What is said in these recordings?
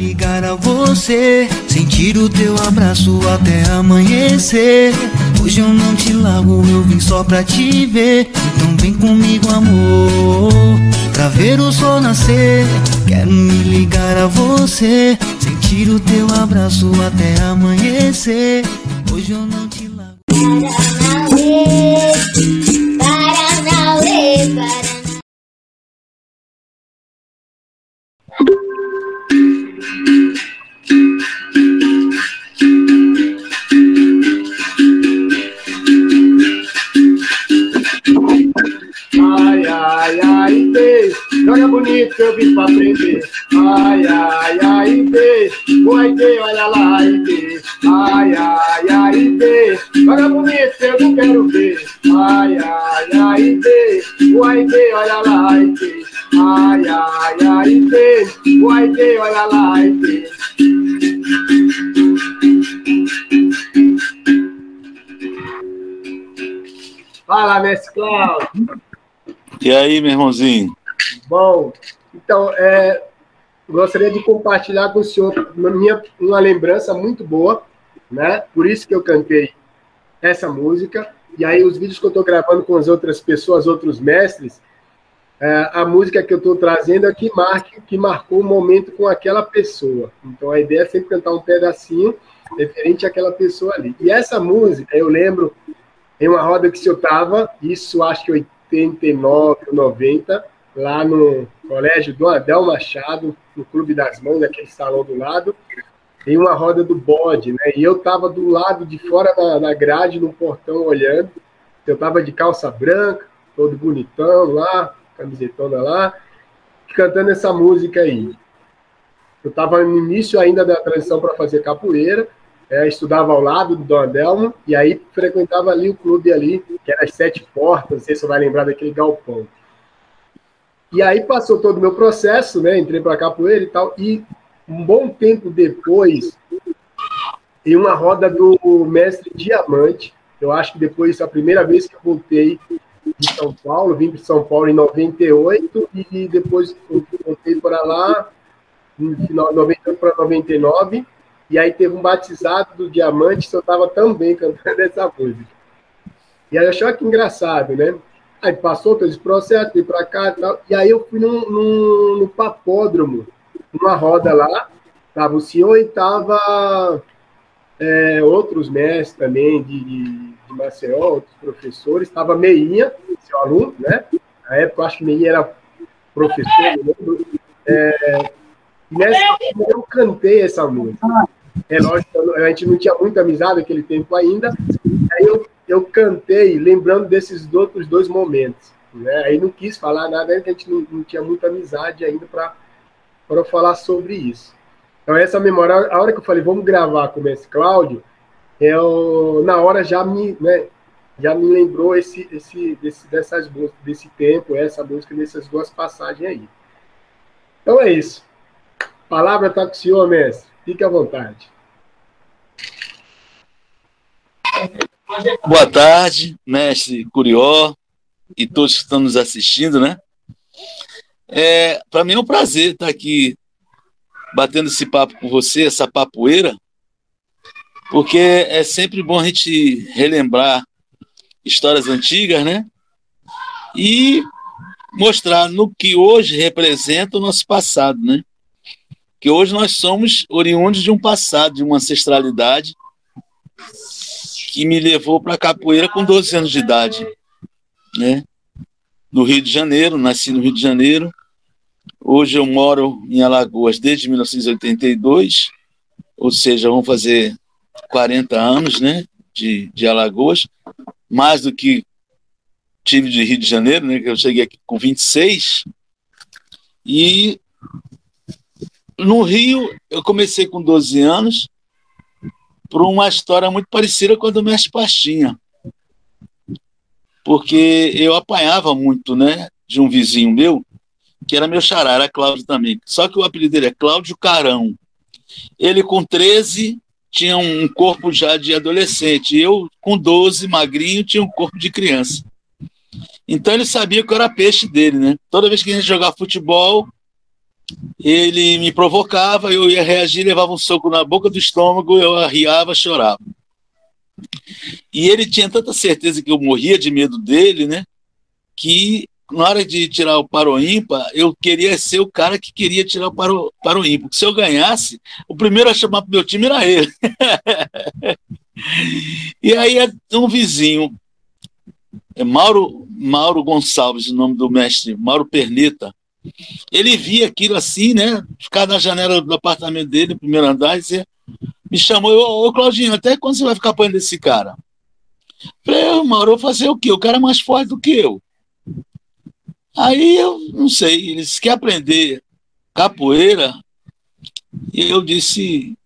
ligar a você, sentir o teu abraço até amanhecer. Hoje eu não te largo, eu vim só pra te ver. Então vem comigo, amor, pra ver o sol nascer. Quero me ligar a você, sentir o teu abraço até amanhecer. Hoje eu não te largo. Vê, joga bonito que eu vim pra aprender. Ai, ai, ai, vê, vai ver, olha lá, e vê. Ai, ai, ai, vê, joga bonito que eu não quero ver. Ai, ai, ai, vê, vai ver, olha lá, e vê. Ai, ai, ai, vê, vai ver, olha lá, vê. Fala, mestre Cláudio. E aí, meu irmãozinho? Bom, então, é, gostaria de compartilhar com o senhor uma, minha, uma lembrança muito boa, né? Por isso que eu cantei essa música. E aí, os vídeos que eu estou gravando com as outras pessoas, outros mestres, é, a música que eu estou trazendo é que, marque, que marcou o momento com aquela pessoa. Então, a ideia é sempre cantar um pedacinho referente àquela pessoa ali. E essa música, eu lembro em uma roda que eu estava, isso acho que 89, 90, lá no colégio do Adel Machado, no Clube das Mães, aquele salão do lado, em uma roda do bode, né? E eu estava do lado de fora da, da grade, no portão, olhando. Eu estava de calça branca, todo bonitão lá, camisetona lá, cantando essa música aí. Eu estava no início ainda da transição para fazer capoeira, é, estudava ao lado do Adelmo, e aí frequentava ali o clube ali, que era as Sete Portas, não sei se você vai lembrar daquele galpão. E aí passou todo o meu processo, né? Entrei para capoeira e tal, e um bom tempo depois, em uma roda do mestre Diamante, eu acho que depois, a primeira vez que eu voltei de São Paulo, vim para São Paulo em 98, e depois voltei para lá, de 98 para 99, e aí teve um batizado do Diamante, eu estava também cantando essa música. E aí eu achei que engraçado, né? Aí passou todo esse processo, fui para cá e tal. E aí eu fui num, no papódromo, numa roda lá, tava o senhor e tava é, outros mestres também de, de, de Maceió, outros professores, estava Meinha, seu aluno, né? Na época eu acho que Meinha era professor, eu lembro. É, nessa eu cantei essa música. É lógico, a gente não tinha muita amizade naquele tempo ainda. Aí eu, eu cantei lembrando desses outros dois momentos. Né? Aí não quis falar nada, porque a gente não, não tinha muita amizade ainda para falar sobre isso. Então, essa memória, a hora que eu falei, vamos gravar com o Mestre Cláudio, eu, na hora já me, né, já me lembrou esse, esse, desse, dessas, desse tempo, essa música, dessas duas passagens aí. Então é isso. A palavra está com o senhor, mestre. Fique à vontade. Boa tarde, mestre Curió e todos que estão nos assistindo, né? É, Para mim é um prazer estar aqui batendo esse papo com você, essa papoeira, porque é sempre bom a gente relembrar histórias antigas, né? E mostrar no que hoje representa o nosso passado, né? Que hoje nós somos oriundos de um passado, de uma ancestralidade que me levou para a capoeira com 12 anos de idade, né? No Rio de Janeiro, nasci no Rio de Janeiro. Hoje eu moro em Alagoas desde 1982, ou seja, vão fazer 40 anos, né, de, de Alagoas, mais do que tive de Rio de Janeiro, né, que eu cheguei aqui com 26. E no Rio eu comecei com 12 anos, por uma história muito parecida com a do Mestre Pastinha. Porque eu apanhava muito, né, de um vizinho meu, que era meu xará, era Cláudio também. Só que o apelido dele é Cláudio Carão. Ele com 13 tinha um corpo já de adolescente. Eu com 12, magrinho, tinha um corpo de criança. Então ele sabia que eu era peixe dele, né? Toda vez que a gente jogava futebol, ele me provocava, eu ia reagir, levava um soco na boca do estômago, eu arriava, chorava. E ele tinha tanta certeza que eu morria de medo dele, né? Que na hora de tirar o paro ímpar, eu queria ser o cara que queria tirar o paro, paro ímpar. Porque se eu ganhasse, o primeiro a chamar para meu time era ele. e aí um vizinho, é Mauro, Mauro Gonçalves, o nome do mestre, Mauro Perneta, ele via aquilo assim, né? Ficar na janela do apartamento dele, no primeiro andar, e dizia, me chamou, ô, ô Claudinho, até quando você vai ficar apanhando desse cara? Falei, Mauro, eu vou fazer o quê? O cara é mais forte do que eu. Aí eu não sei, eles querem aprender capoeira. E eu disse,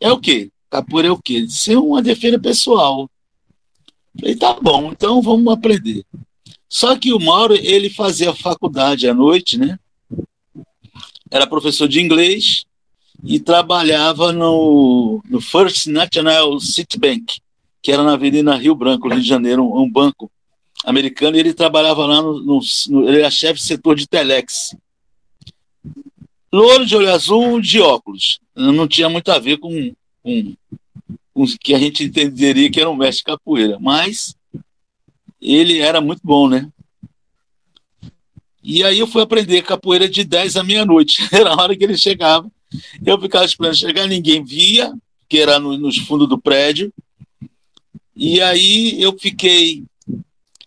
é o quê? Capoeira é o quê? Ele disse, é uma defesa pessoal. Falei, tá bom, então vamos aprender. Só que o Mauro, ele fazia faculdade à noite, né? Era professor de inglês e trabalhava no, no First National Citibank, que era na Avenida Rio Branco, Rio de Janeiro, um, um banco americano, e ele trabalhava lá no, no, no ele era chefe de setor de telex. Louro de olho azul, de óculos. Não tinha muito a ver com, com, com o que a gente entenderia que era um mestre capoeira, mas ele era muito bom, né? E aí eu fui aprender capoeira de 10 à meia-noite. Era a hora que ele chegava. Eu ficava esperando chegar, ninguém via, que era no, nos fundos do prédio. E aí eu fiquei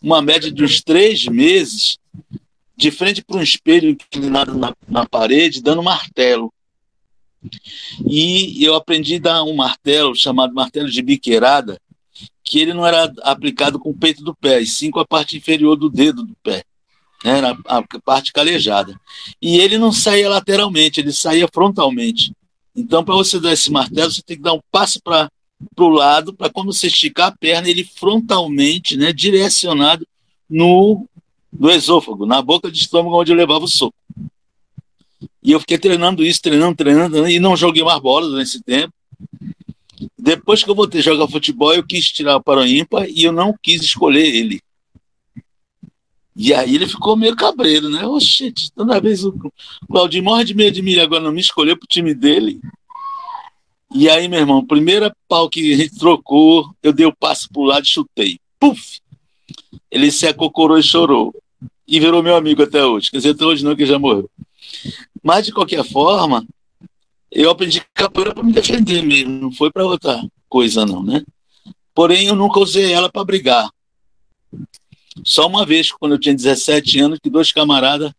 uma média de uns três meses de frente para um espelho inclinado na, na parede, dando martelo. E eu aprendi a dar um martelo chamado martelo de biqueirada, que ele não era aplicado com o peito do pé, e sim com a parte inferior do dedo do pé, né, era a parte calejada. E ele não saía lateralmente, ele saía frontalmente. Então, para você dar esse martelo, você tem que dar um passo para o lado, para quando você esticar a perna, ele frontalmente, né, direcionado no, no esôfago, na boca de estômago onde eu levava o soco. E eu fiquei treinando isso, treinando, treinando, e não joguei mais bola nesse tempo. Depois que eu voltei a jogar futebol, eu quis tirar o para ímpar e eu não quis escolher ele. E aí ele ficou meio cabreiro, né? Oxe, toda vez o Claudinho morre de medo de mim, agora não me escolheu pro time dele. E aí, meu irmão, primeira pau que a gente trocou, eu dei o passo pro lado e chutei. Puf! Ele se acocorou e chorou. E virou meu amigo até hoje. Quer dizer, até hoje não, que já morreu. Mas, de qualquer forma, eu aprendi capoeira para me defender mesmo, não foi para outra coisa, não, né? Porém, eu nunca usei ela para brigar. Só uma vez, quando eu tinha 17 anos, que dois camaradas,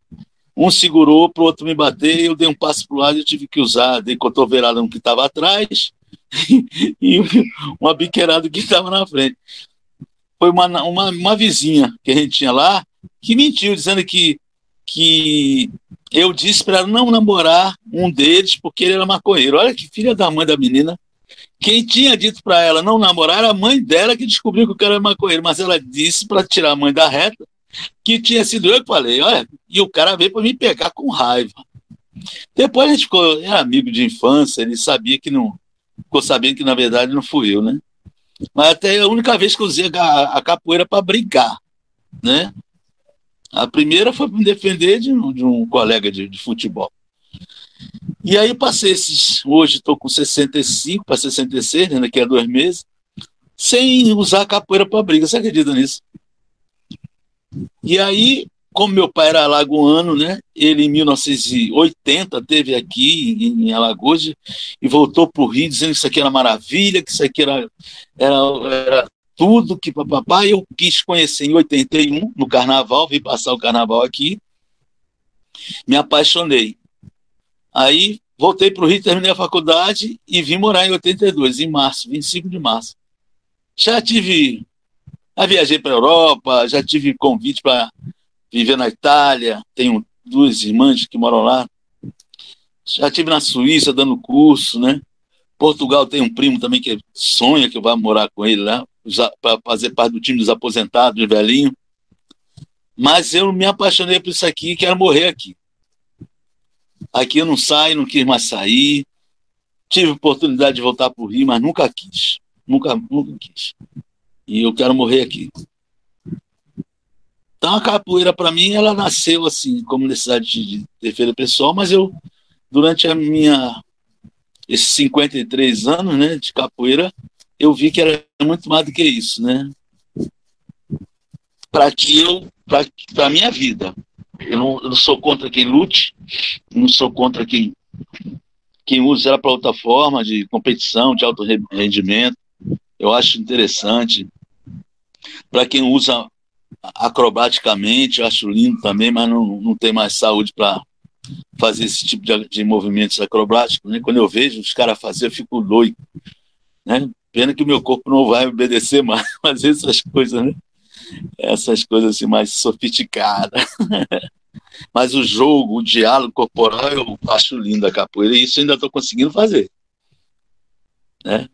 um segurou para o outro me bater, eu dei um passo para o lado e tive que usar, dei cotovelada no que estava atrás e uma biqueirada que estava na frente. Foi uma, uma, uma vizinha que a gente tinha lá que mentiu, dizendo que, que eu disse para não namorar um deles porque ele era maconheiro. Olha que filha da mãe da menina. Quem tinha dito para ela não namorar era a mãe dela que descobriu que o cara era maconheiro, mas ela disse para tirar a mãe da reta que tinha sido eu que falei, olha, e o cara veio para me pegar com raiva. Depois a gente ficou, era amigo de infância, ele sabia que não, ficou sabendo que na verdade não fui eu, né? Mas até a única vez que eu usei a, a capoeira para brigar, né? A primeira foi para me defender de um, de um colega de, de, futebol. E aí passei esses. Hoje estou com 65 para 66, né, daqui a dois meses, sem usar capoeira para briga. Você acredita nisso? E aí, como meu pai era alagoano, né? Ele em 1980 teve aqui em Alagoas e voltou para o Rio dizendo que isso aqui era maravilha, que isso aqui era, era, era tudo que papai eu quis conhecer em 81 no carnaval, vim passar o carnaval aqui. Me apaixonei. Aí voltei para o Rio, terminei a faculdade e vim morar em 82, em março, 25 de março. Já tive, já viajei para a Europa, já tive convite para viver na Itália, tenho duas irmãs que moram lá. Já tive na Suíça dando curso, né? Portugal tem um primo também que sonha que eu vá morar com ele lá para fazer parte do time dos aposentados, velhinho. Mas eu me apaixonei por isso aqui e quero morrer aqui. Aqui eu não saio, não quis mais sair. Tive oportunidade de voltar para o Rio, mas nunca quis. Nunca, nunca quis. E eu quero morrer aqui. Então a capoeira, para mim, ela nasceu assim, como necessidade de defesa pessoal, mas eu durante a minha esses 53 anos, né, de capoeira, eu vi que era muito mais do que isso, né? Para que eu, para a minha vida, eu não, eu não, sou contra quem lute, não sou contra quem quem usa ela para outra forma de competição, de alto rendimento. Eu acho interessante. Para quem usa acrobaticamente, eu acho lindo também, mas não, não tem mais saúde para fazer esse tipo de, de movimentos acrobáticos. Né? Quando eu vejo os caras fazer, eu fico doido. Né? Pena que meu corpo não vai obedecer mais, fazer essas coisas, né? Essas coisas assim mais sofisticadas. Mas o jogo, o diálogo corporal, eu acho lindo a capoeira e isso ainda estou conseguindo fazer. Né?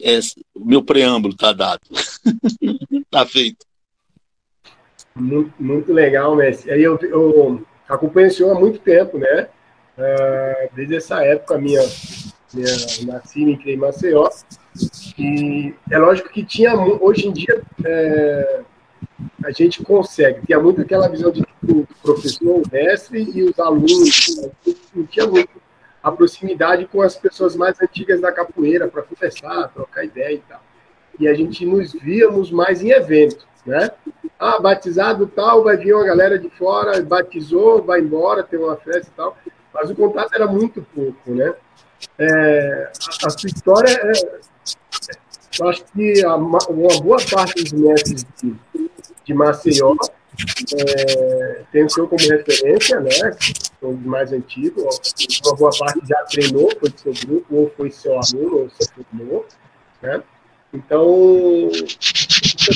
É, o meu preâmbulo está dado. Está feito. Muito, muito legal, Messi. Aí eu, eu acompanho o senhor há muito tempo, né? Uh, desde essa época, minha, minha nasci em Maceió. E é lógico que tinha, hoje em dia, é, a gente consegue. Tinha muito aquela visão de que o professor, o mestre e os alunos, não tinha muito a proximidade com as pessoas mais antigas da capoeira para conversar, trocar ideia e tal. E a gente nos víamos mais em evento, né? Ah, batizado tal, vai vir uma galera de fora, batizou, vai embora, tem uma festa e tal. Mas o contato era muito pouco, né? É, a, a, sua história, é, eu acho que a, uma boa parte dos mestres de, de Maceió é, tem o seu como referência, né? São os mais antigos. Uma boa parte já treinou, foi do seu grupo, ou foi seu aluno, ou se formou, né? Então, eu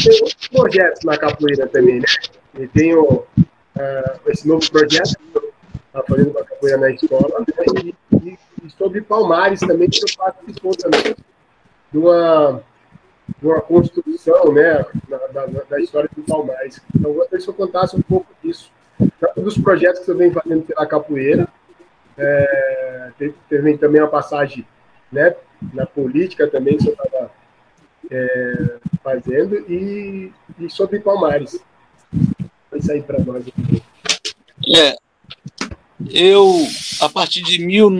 tenho outros projetos na capoeira também, né? Eu tenho uh, esse novo projeto fazendo com a capoeira na escola, né? E, e, e, sobre Palmares também, que eu participou também de uma, de uma construção, né? Da, da, da história do Palmares. Então, eu gostaria que eu contasse um pouco disso. Tanto dos projetos que eu venho fazendo pela capoeira, é, teve, teve também uma passagem né, na política também, que eu estava é, fazendo e, e, sobre Palmares. Vai sair para nós. É, eu, a partir de mil,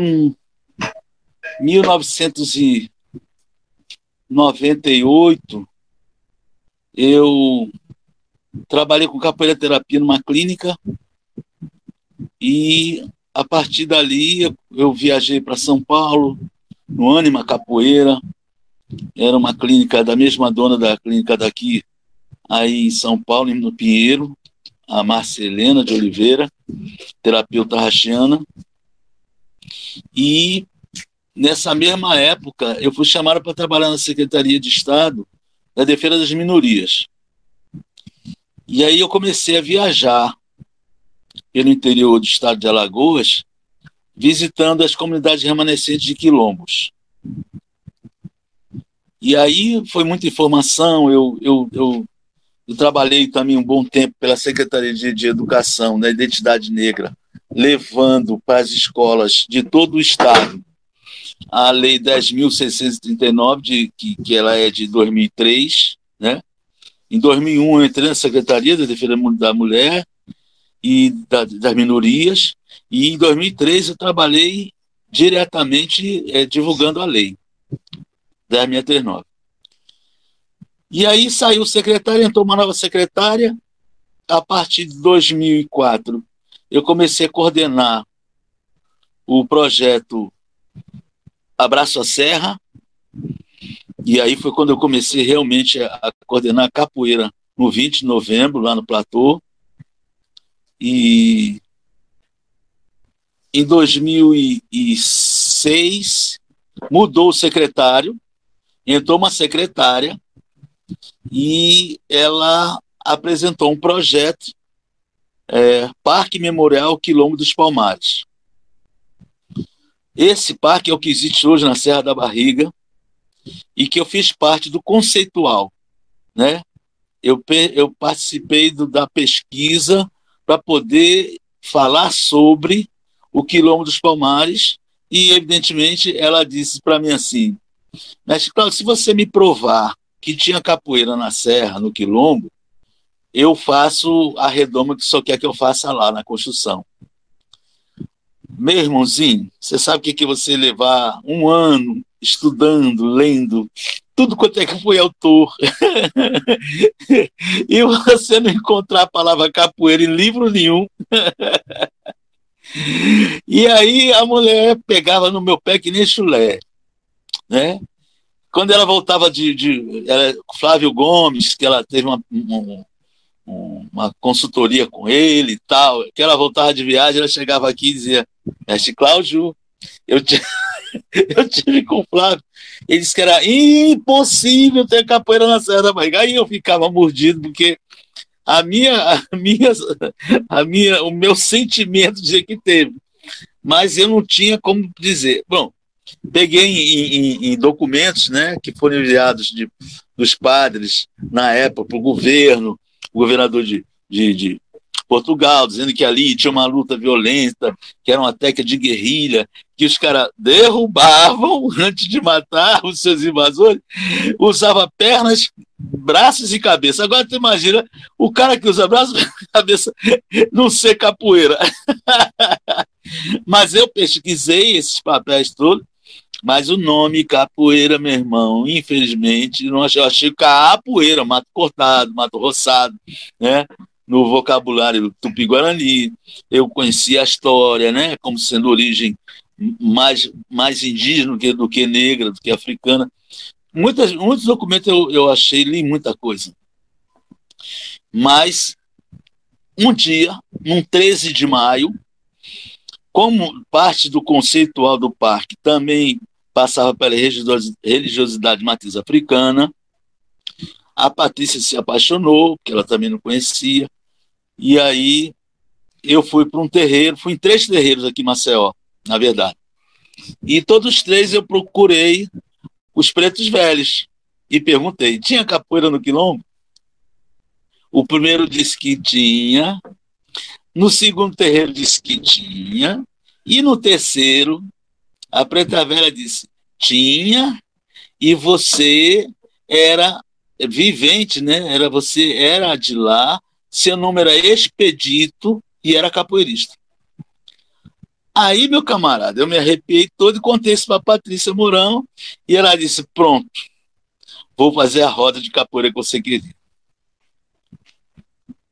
1998, eu trabalhei com capoeira terapia numa clínica e a partir dali eu, viajei para São Paulo, no Anima Capoeira, era uma clínica da mesma dona da clínica daqui, aí em São Paulo, no Pinheiro, a Marcelena de Oliveira, terapeuta rachiana. E nessa mesma época, eu fui chamado para trabalhar na Secretaria de Estado da Defesa das Minorias. E aí eu comecei a viajar pelo interior do estado de Alagoas, visitando as comunidades remanescentes de quilombos. E aí foi muita informação. Eu, eu, eu, eu trabalhei também um bom tempo pela Secretaria de, Educação, da Identidade Negra, levando para as escolas de todo o Estado a Lei 10.639, de, que, que ela é de 2003. Né? Em 2001, eu entrei na Secretaria da Defesa da Mulher e da, das Minorias, e em 2003 eu trabalhei diretamente é, divulgando a lei. 10.639. E aí saiu o secretário, entrou uma nova secretária. A partir de 2004, eu comecei a coordenar o projeto Abraço a Serra. E aí foi quando eu comecei realmente a coordenar a capoeira no 20 de novembro, lá no Platô. E em 2006 mudou o secretário entrou uma secretária e ela apresentou um projeto é, Parque Memorial Quilombo dos Palmares. Esse parque é o que existe hoje na Serra da Barriga e que eu fiz parte do conceitual, né? Eu, eu participei do, da pesquisa para poder falar sobre o Quilombo dos Palmares e, evidentemente, ela disse para mim assim: Mestre Cláudio, se você me provar que tinha capoeira na Serra, no Quilombo, eu faço a redoma que só quer que eu faça lá na construção. Meu irmãozinho, você sabe o que, que você levar um ano estudando, lendo, tudo quanto é que foi autor, e você não encontrar a palavra capoeira em livro nenhum. e aí a mulher pegava no meu pé que nem chulé, né? Quando ela voltava de, de ela, Flávio Gomes, que ela teve uma, uma, uma consultoria com ele e tal, que ela voltava de viagem, ela chegava aqui e dizia, mestre Cláudio, eu, eu tive com o Flávio, ele disse que era impossível ter capoeira na Serra da Barriga, aí eu ficava mordido, porque a minha, a minha, a minha, o meu sentimento dizia que teve, mas eu não tinha como dizer. Bom, peguei em, em, em documentos, né, que foram enviados de, dos padres na época para o governo, o governador de, de, de Portugal, dizendo que ali tinha uma luta violenta, que era uma técnica de guerrilha, que os caras derrubavam antes de matar os seus invasores, usava pernas, braços e cabeça. Agora tu imagina o cara que usa braços e cabeça não ser capoeira. Mas eu pesquisei esses papéis todos, mas o nome capoeira, meu irmão, infelizmente, não achei, achei capoeira, mato cortado, mato roçado, né? no vocabulário tupi-guarani, eu conheci a história, né, como sendo origem mais, mais indígena do que, do que negra, do que africana. Muitas, muitos documentos eu, eu achei, li muita coisa. Mas, um dia, num 13 de maio, como parte do conceitual do parque também passava pela religiosidade matriz africana, a Patrícia se apaixonou, porque ela também não conhecia, e aí eu fui para um terreiro, fui em três terreiros aqui em Maceió, na verdade. E todos os três eu procurei os pretos velhos e perguntei: tinha capoeira no quilombo? O primeiro disse que tinha, no segundo terreiro disse que tinha, e no terceiro, a preta velha disse: tinha, e você era vivente, né? Era você era de lá, seu nome era Expedito e era capoeirista. Aí, meu camarada, eu me arrepiei todo e contei isso para Patrícia Mourão e ela disse: Pronto, vou fazer a roda de capoeira que você queria.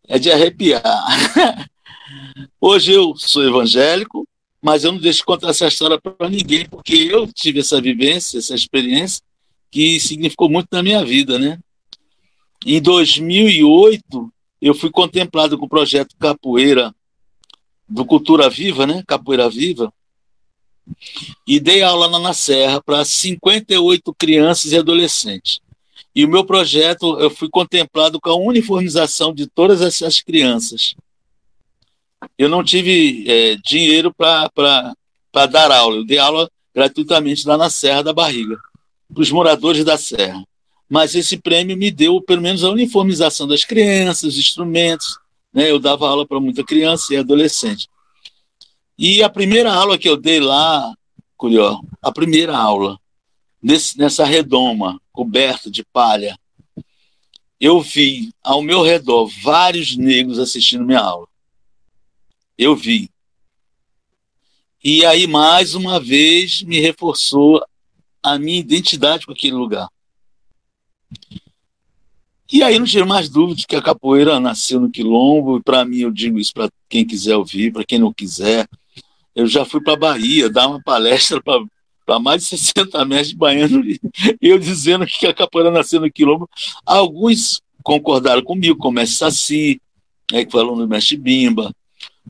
É de arrepiar. Hoje eu sou evangélico, mas eu não deixo contar essa história para ninguém, porque eu tive essa vivência, essa experiência, que significou muito na minha vida, né? Em 2008, eu fui contemplado com o projeto Capoeira do Cultura Viva, né? Capoeira Viva. E dei aula lá na Serra para 58 crianças e adolescentes. E o meu projeto, eu fui contemplado com a uniformização de todas essas crianças. Eu não tive é, dinheiro para dar aula. Eu dei aula gratuitamente lá na Serra da Barriga, para os moradores da Serra mas esse prêmio me deu pelo menos a uniformização das crianças, os instrumentos. Né? Eu dava aula para muita criança e adolescente. E a primeira aula que eu dei lá, Curió, a primeira aula, nesse, nessa redoma coberta de palha, eu vi ao meu redor vários negros assistindo minha aula. Eu vi. E aí, mais uma vez, me reforçou a minha identidade com aquele lugar. E aí não tive mais dúvida que a capoeira nasceu no Quilombo, e para mim eu digo isso para quem quiser ouvir, para quem não quiser. Eu já fui para a Bahia dar uma palestra para mais de 60 metros de baiano, eu dizendo que a capoeira nasceu no Quilombo. Alguns concordaram comigo, como Mestre Saci, né, que falou no Mestre Bimba,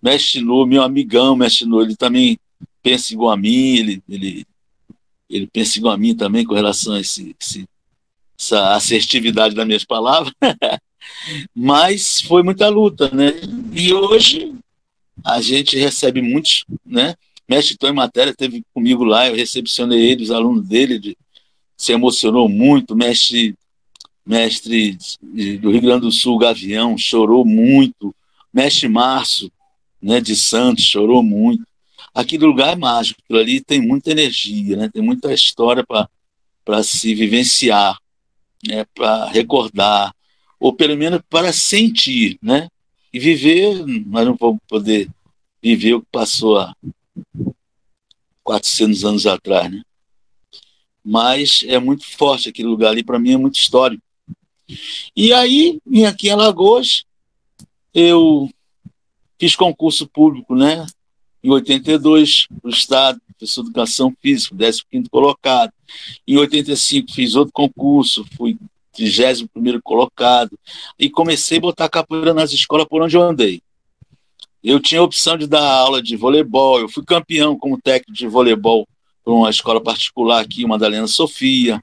Mestre Nô, meu amigão Mestre Nô, ele também pensa igual a mim, ele, ele, ele pensa igual a mim também com relação a esse, esse essa assertividade das minhas palavras, mas foi muita luta, né? E hoje a gente recebe muitos, né? Mestre Tom em Matéria teve comigo lá, eu recepcionei ele, os alunos dele, de, se emocionou muito, mestre, mestre do Rio Grande do Sul, Gavião, chorou muito, mestre Márcio, né, de Santos, chorou muito. Aquele lugar é mágico, aquilo ali tem muita energia, né, tem muita história para se vivenciar né, para recordar ou pelo menos para sentir, né? E viver, nós não vamos poder viver o que passou há 400 anos atrás, né? Mas é muito forte aquele lugar ali, para mim é muito histórico. E aí, vim aqui em Alagoas, eu fiz concurso público, né? Em 82, para o Estado, professor de Educação Física, 15 colocado. Em 85, fiz outro concurso, fui 31 colocado. E comecei a botar capoeira nas escolas por onde eu andei. Eu tinha a opção de dar aula de voleibol, eu fui campeão como técnico de voleibol para uma escola particular aqui, Madalena Sofia.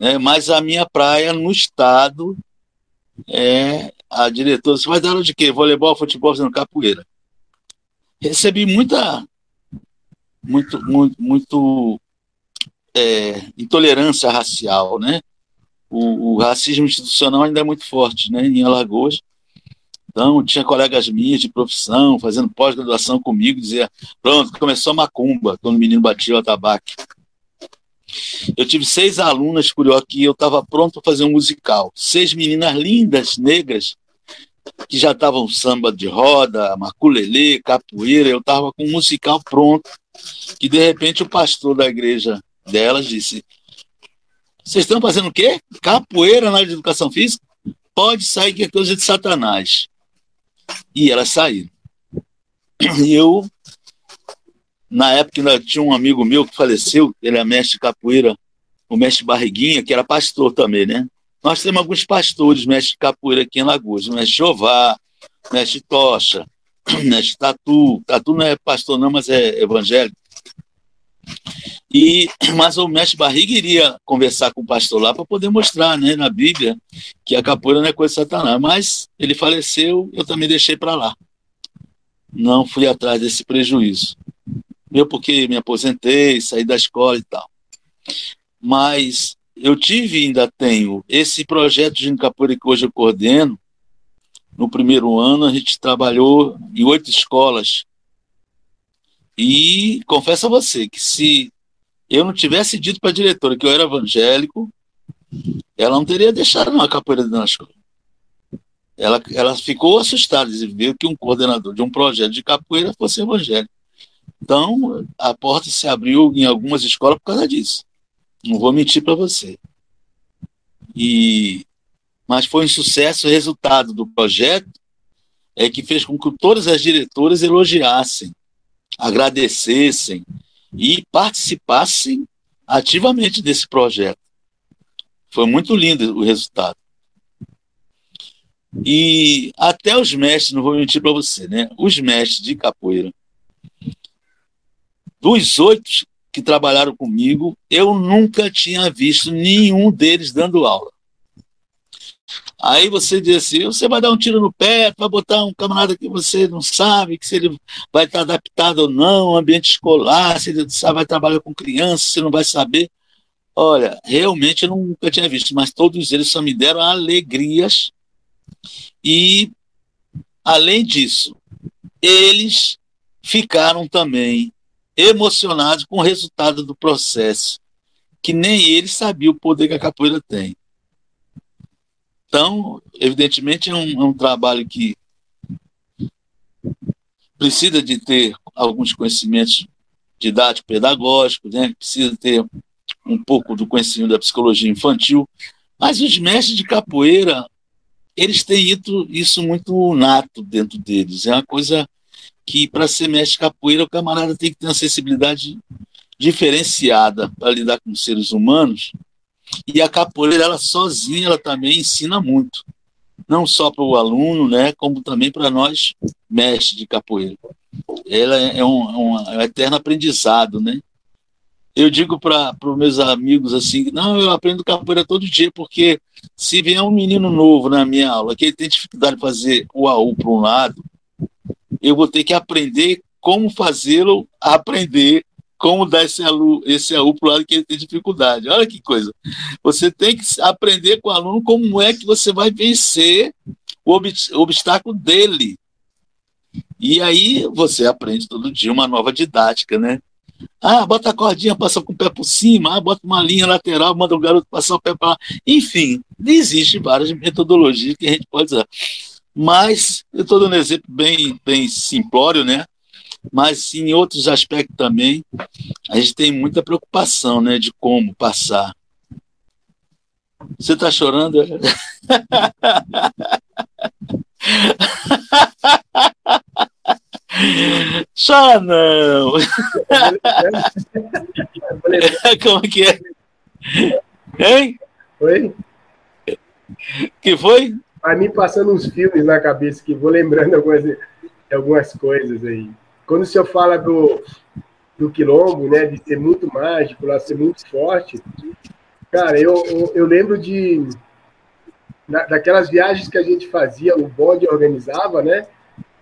Né? Mas a minha praia no estado é a diretora. Você vai dar aula de quê? Voleibol, futebol, fazendo capoeira. Recebi muita. Muito, muito, muito é, intolerância racial, né? O, o, racismo institucional ainda é muito forte, né? Em Alagoas. Então, tinha colegas minhas de profissão, fazendo pós-graduação comigo, dizia, pronto, começou a macumba, quando o menino batia o atabaque. Eu tive seis alunas, curiosas, que eu estava pronto para fazer um musical. Seis meninas lindas, negras, que já estavam samba de roda, maculelê, capoeira. Eu estava com um musical pronto. E, de repente, o pastor da igreja delas disse, vocês estão fazendo o quê? Capoeira na área de educação física? Pode sair que é coisa de Satanás. E elas saíram. E eu, na época, ainda tinha um amigo meu que faleceu, ele é mestre capoeira, o mestre Barriguinha, que era pastor também, né? Nós temos alguns pastores, mestre capoeira aqui em Lagoas, mestre Jová, mestre Tocha, mestre Tatu. Tatu não é pastor, não, mas é evangélico. E, mas o mestre Barriga iria conversar com o pastor lá para poder mostrar né, na Bíblia que a capoeira não é coisa de Satanás. Mas ele faleceu, eu também deixei para lá. Não fui atrás desse prejuízo. Eu porque me aposentei, saí da escola e tal. Mas eu tive e ainda tenho esse projeto de capoeira que hoje eu coordeno. No primeiro ano, a gente trabalhou em oito escolas. E confesso a você que se eu não tivesse dito para a diretora que eu era evangélico, ela não teria deixado uma capoeira dentro da escola. Ela, ela ficou assustada de ver que um coordenador de um projeto de capoeira fosse evangélico. Então, a porta se abriu em algumas escolas por causa disso. Não vou mentir para você. E, mas foi um sucesso. O resultado do projeto é que fez com que todas as diretoras elogiassem, agradecessem, e participassem ativamente desse projeto. Foi muito lindo o resultado. E até os mestres, não vou mentir para você, né? Os mestres de capoeira, dos oito que trabalharam comigo, eu nunca tinha visto nenhum deles dando aula. Aí você diz assim: você vai dar um tiro no pé, vai botar um camarada que você não sabe, que se ele vai estar adaptado ou não ambiente escolar, se ele vai trabalhar com crianças, você não vai saber. Olha, realmente eu nunca tinha visto, mas todos eles só me deram alegrias. E, além disso, eles ficaram também emocionados com o resultado do processo, que nem eles sabiam o poder que a capoeira tem. Então, evidentemente, é um, é um trabalho que precisa de ter alguns conhecimentos didáticos, pedagógicos, né? precisa ter um pouco do conhecimento da psicologia infantil, mas os mestres de capoeira, eles têm isso muito nato dentro deles. É uma coisa que, para ser mestre capoeira, o camarada tem que ter uma sensibilidade diferenciada para lidar com seres humanos e a capoeira, ela sozinha, ela também ensina muito. Não só para o aluno, né, como também para nós, mestres de capoeira. Ela é um, é um, é um eterno aprendizado, né? Eu digo para os meus amigos assim, não, eu aprendo capoeira todo dia, porque se vier um menino novo na minha aula que ele tem dificuldade de fazer o AU para um lado, eu vou ter que aprender como fazê-lo aprender como dar esse, aluno, esse aluno para o lado que ele tem dificuldade. Olha que coisa. Você tem que aprender com o aluno como é que você vai vencer o, ob o obstáculo dele. E aí você aprende todo dia uma nova didática, né? Ah, bota a cordinha, passa com o pé por cima, ah, bota uma linha lateral, manda o garoto passar o pé para lá. Enfim, existem várias metodologias que a gente pode usar. Mas, eu estou dando um exemplo bem, bem simplório, né? Mas em outros aspectos também, a gente tem muita preocupação né, de como passar. Você está chorando? Chora não! Como que é? Hein? Oi? Que foi? Vai me passando uns filmes na cabeça que vou lembrando algumas, algumas coisas aí. Quando o senhor fala do, do quilombo, né, de ser muito mágico, lá ser muito forte, cara, eu, eu, eu lembro de daquelas viagens que a gente fazia, o bode organizava, né?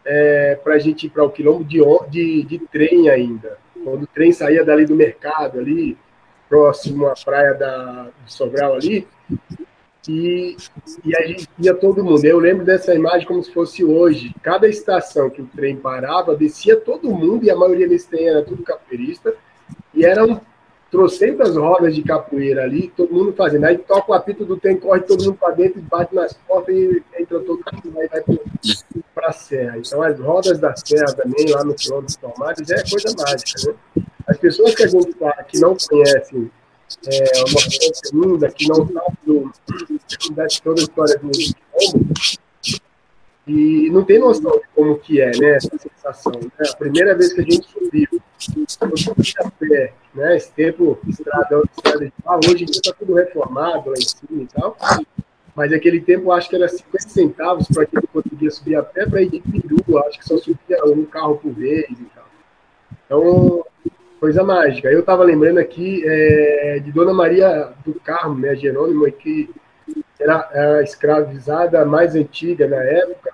É, para a gente ir para o quilombo de, de, de, trem ainda. Quando o trem saía dali do mercado, ali, próximo à praia da, do Sobral ali, e, a gente ia todo mundo. Eu lembro dessa imagem como se fosse hoje. Cada estação que o trem parava, descia todo mundo, e a maioria desse trem era tudo capoeirista, e eram trocentas rodas de capoeira ali, todo mundo fazendo. Aí toca o apito do trem, corre todo mundo para dentro, bate nas portas e entra todo mundo, aí vai para a serra. Então, as rodas da serra também, lá no quilômetro dos Palmares, é coisa mágica, né? As pessoas que a gente fala que não conhecem é, uma coisa linda, que não sabe do, da toda a história do quilombo, e não tem noção de como que é, né, essa sensação. Né? A primeira vez que a gente subiu, eu subi a pé, né, esse tempo, estrada, estrada de hoje está tudo reformado lá em cima e tal, mas aquele tempo acho que era 50 centavos para quem conseguia subir a pé para ir de peru, acho que só subia um carro por vez e tal. Então, coisa mágica. Eu estava lembrando aqui é, de Dona Maria do Carmo, né, Jerônimo, que era a escravizada mais antiga na época,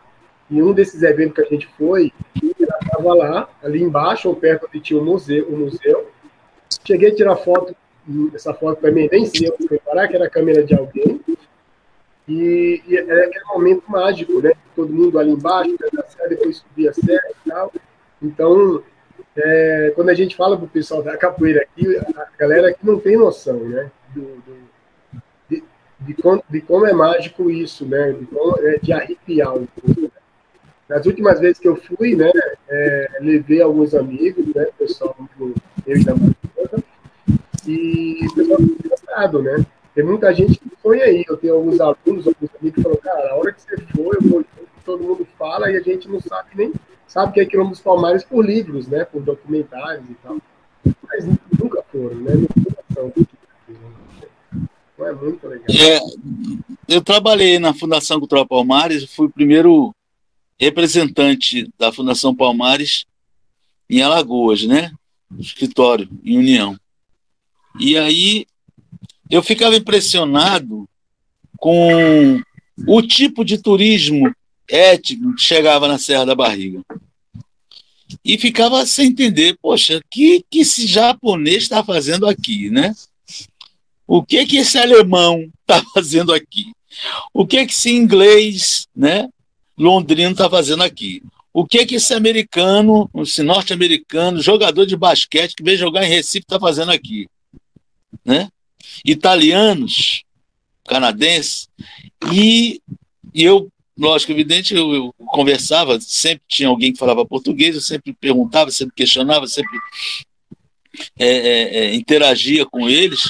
e um desses eventos que a gente foi, ela estava lá, ali embaixo, ou perto onde tinha o um museu, um museu. Cheguei a tirar foto, essa foto para mim nem sei onde preparar, que era a câmera de alguém. E, e era aquele momento mágico, né? Todo mundo ali embaixo, depois subia a serra e tal. Então, é, quando a gente fala para o pessoal da capoeira aqui, a galera aqui não tem noção, né? Do, do, de, de, como, de, como, é mágico isso, né? De, como, é, de arrepiar um pouco. Né? Nas últimas vezes que eu fui, né, é, levei alguns amigos, né, pessoal, eu e da Marcela, e o pessoal engraçado, né? Tem muita gente que foi aí. Eu tenho alguns alunos, alguns amigos que falaram, cara, a hora que você for, eu vou todo mundo fala e a gente não sabe nem sabe que é Quilombo dos Palmares por livros, né? Por documentários e tal. Mas nunca foram, né? Nunca são. Não é muito legal. É, eu trabalhei na Fundação Cultural Palmares, fui o primeiro representante da Fundação Palmares em Alagoas, né? Escritório, em União. E aí eu ficava impressionado com o tipo de turismo étnico que chegava na Serra da Barriga. E ficava sem entender, poxa, o que, que esse japonês está fazendo aqui, né? O que que esse alemão está fazendo aqui? O que que esse inglês, né? Londrino está fazendo aqui. O que que esse americano, esse norte-americano, jogador de basquete que veio jogar em Recife está fazendo aqui, né? Italianos, canadenses e, e eu, lógico, evidente, eu, eu, conversava, sempre tinha alguém que falava português, eu sempre perguntava, sempre questionava, sempre é, é, é, interagia com eles,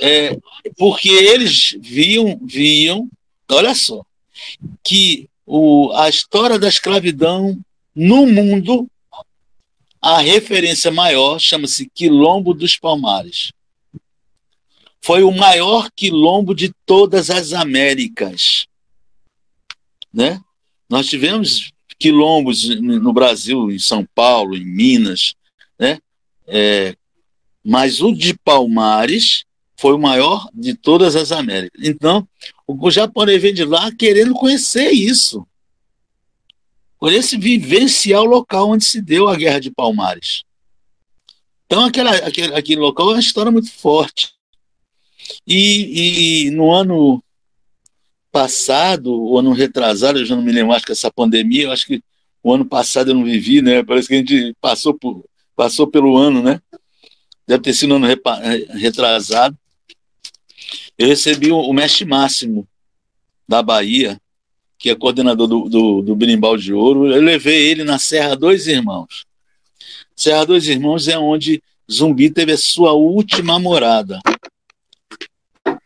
é, porque eles viam, viam, olha só, que o, a história da escravidão no mundo, a referência maior chama-se Quilombo dos Palmares. Foi o maior quilombo de todas as Américas. Né? Nós tivemos quilombos no Brasil, em São Paulo, em Minas, né? É, mas o de Palmares foi o maior de todas as Américas. Então, o japonês vem de lá querendo conhecer isso. Conhecer vivenciar o local onde se deu a Guerra de Palmares. Então, aquela, aquele, aquele local é uma história muito forte. E, e no ano passado, ou ano retrasado, eu já não me lembro, acho que essa pandemia, eu acho que o ano passado eu não vivi, né? Parece que a gente passou por passou pelo ano, né? Deve ter sido um ano retrasado. Eu recebi o mestre máximo da Bahia, que é coordenador do, do, do Berimbau de Ouro. Eu levei ele na Serra Dois Irmãos. Serra Dois Irmãos é onde Zumbi teve a sua última morada.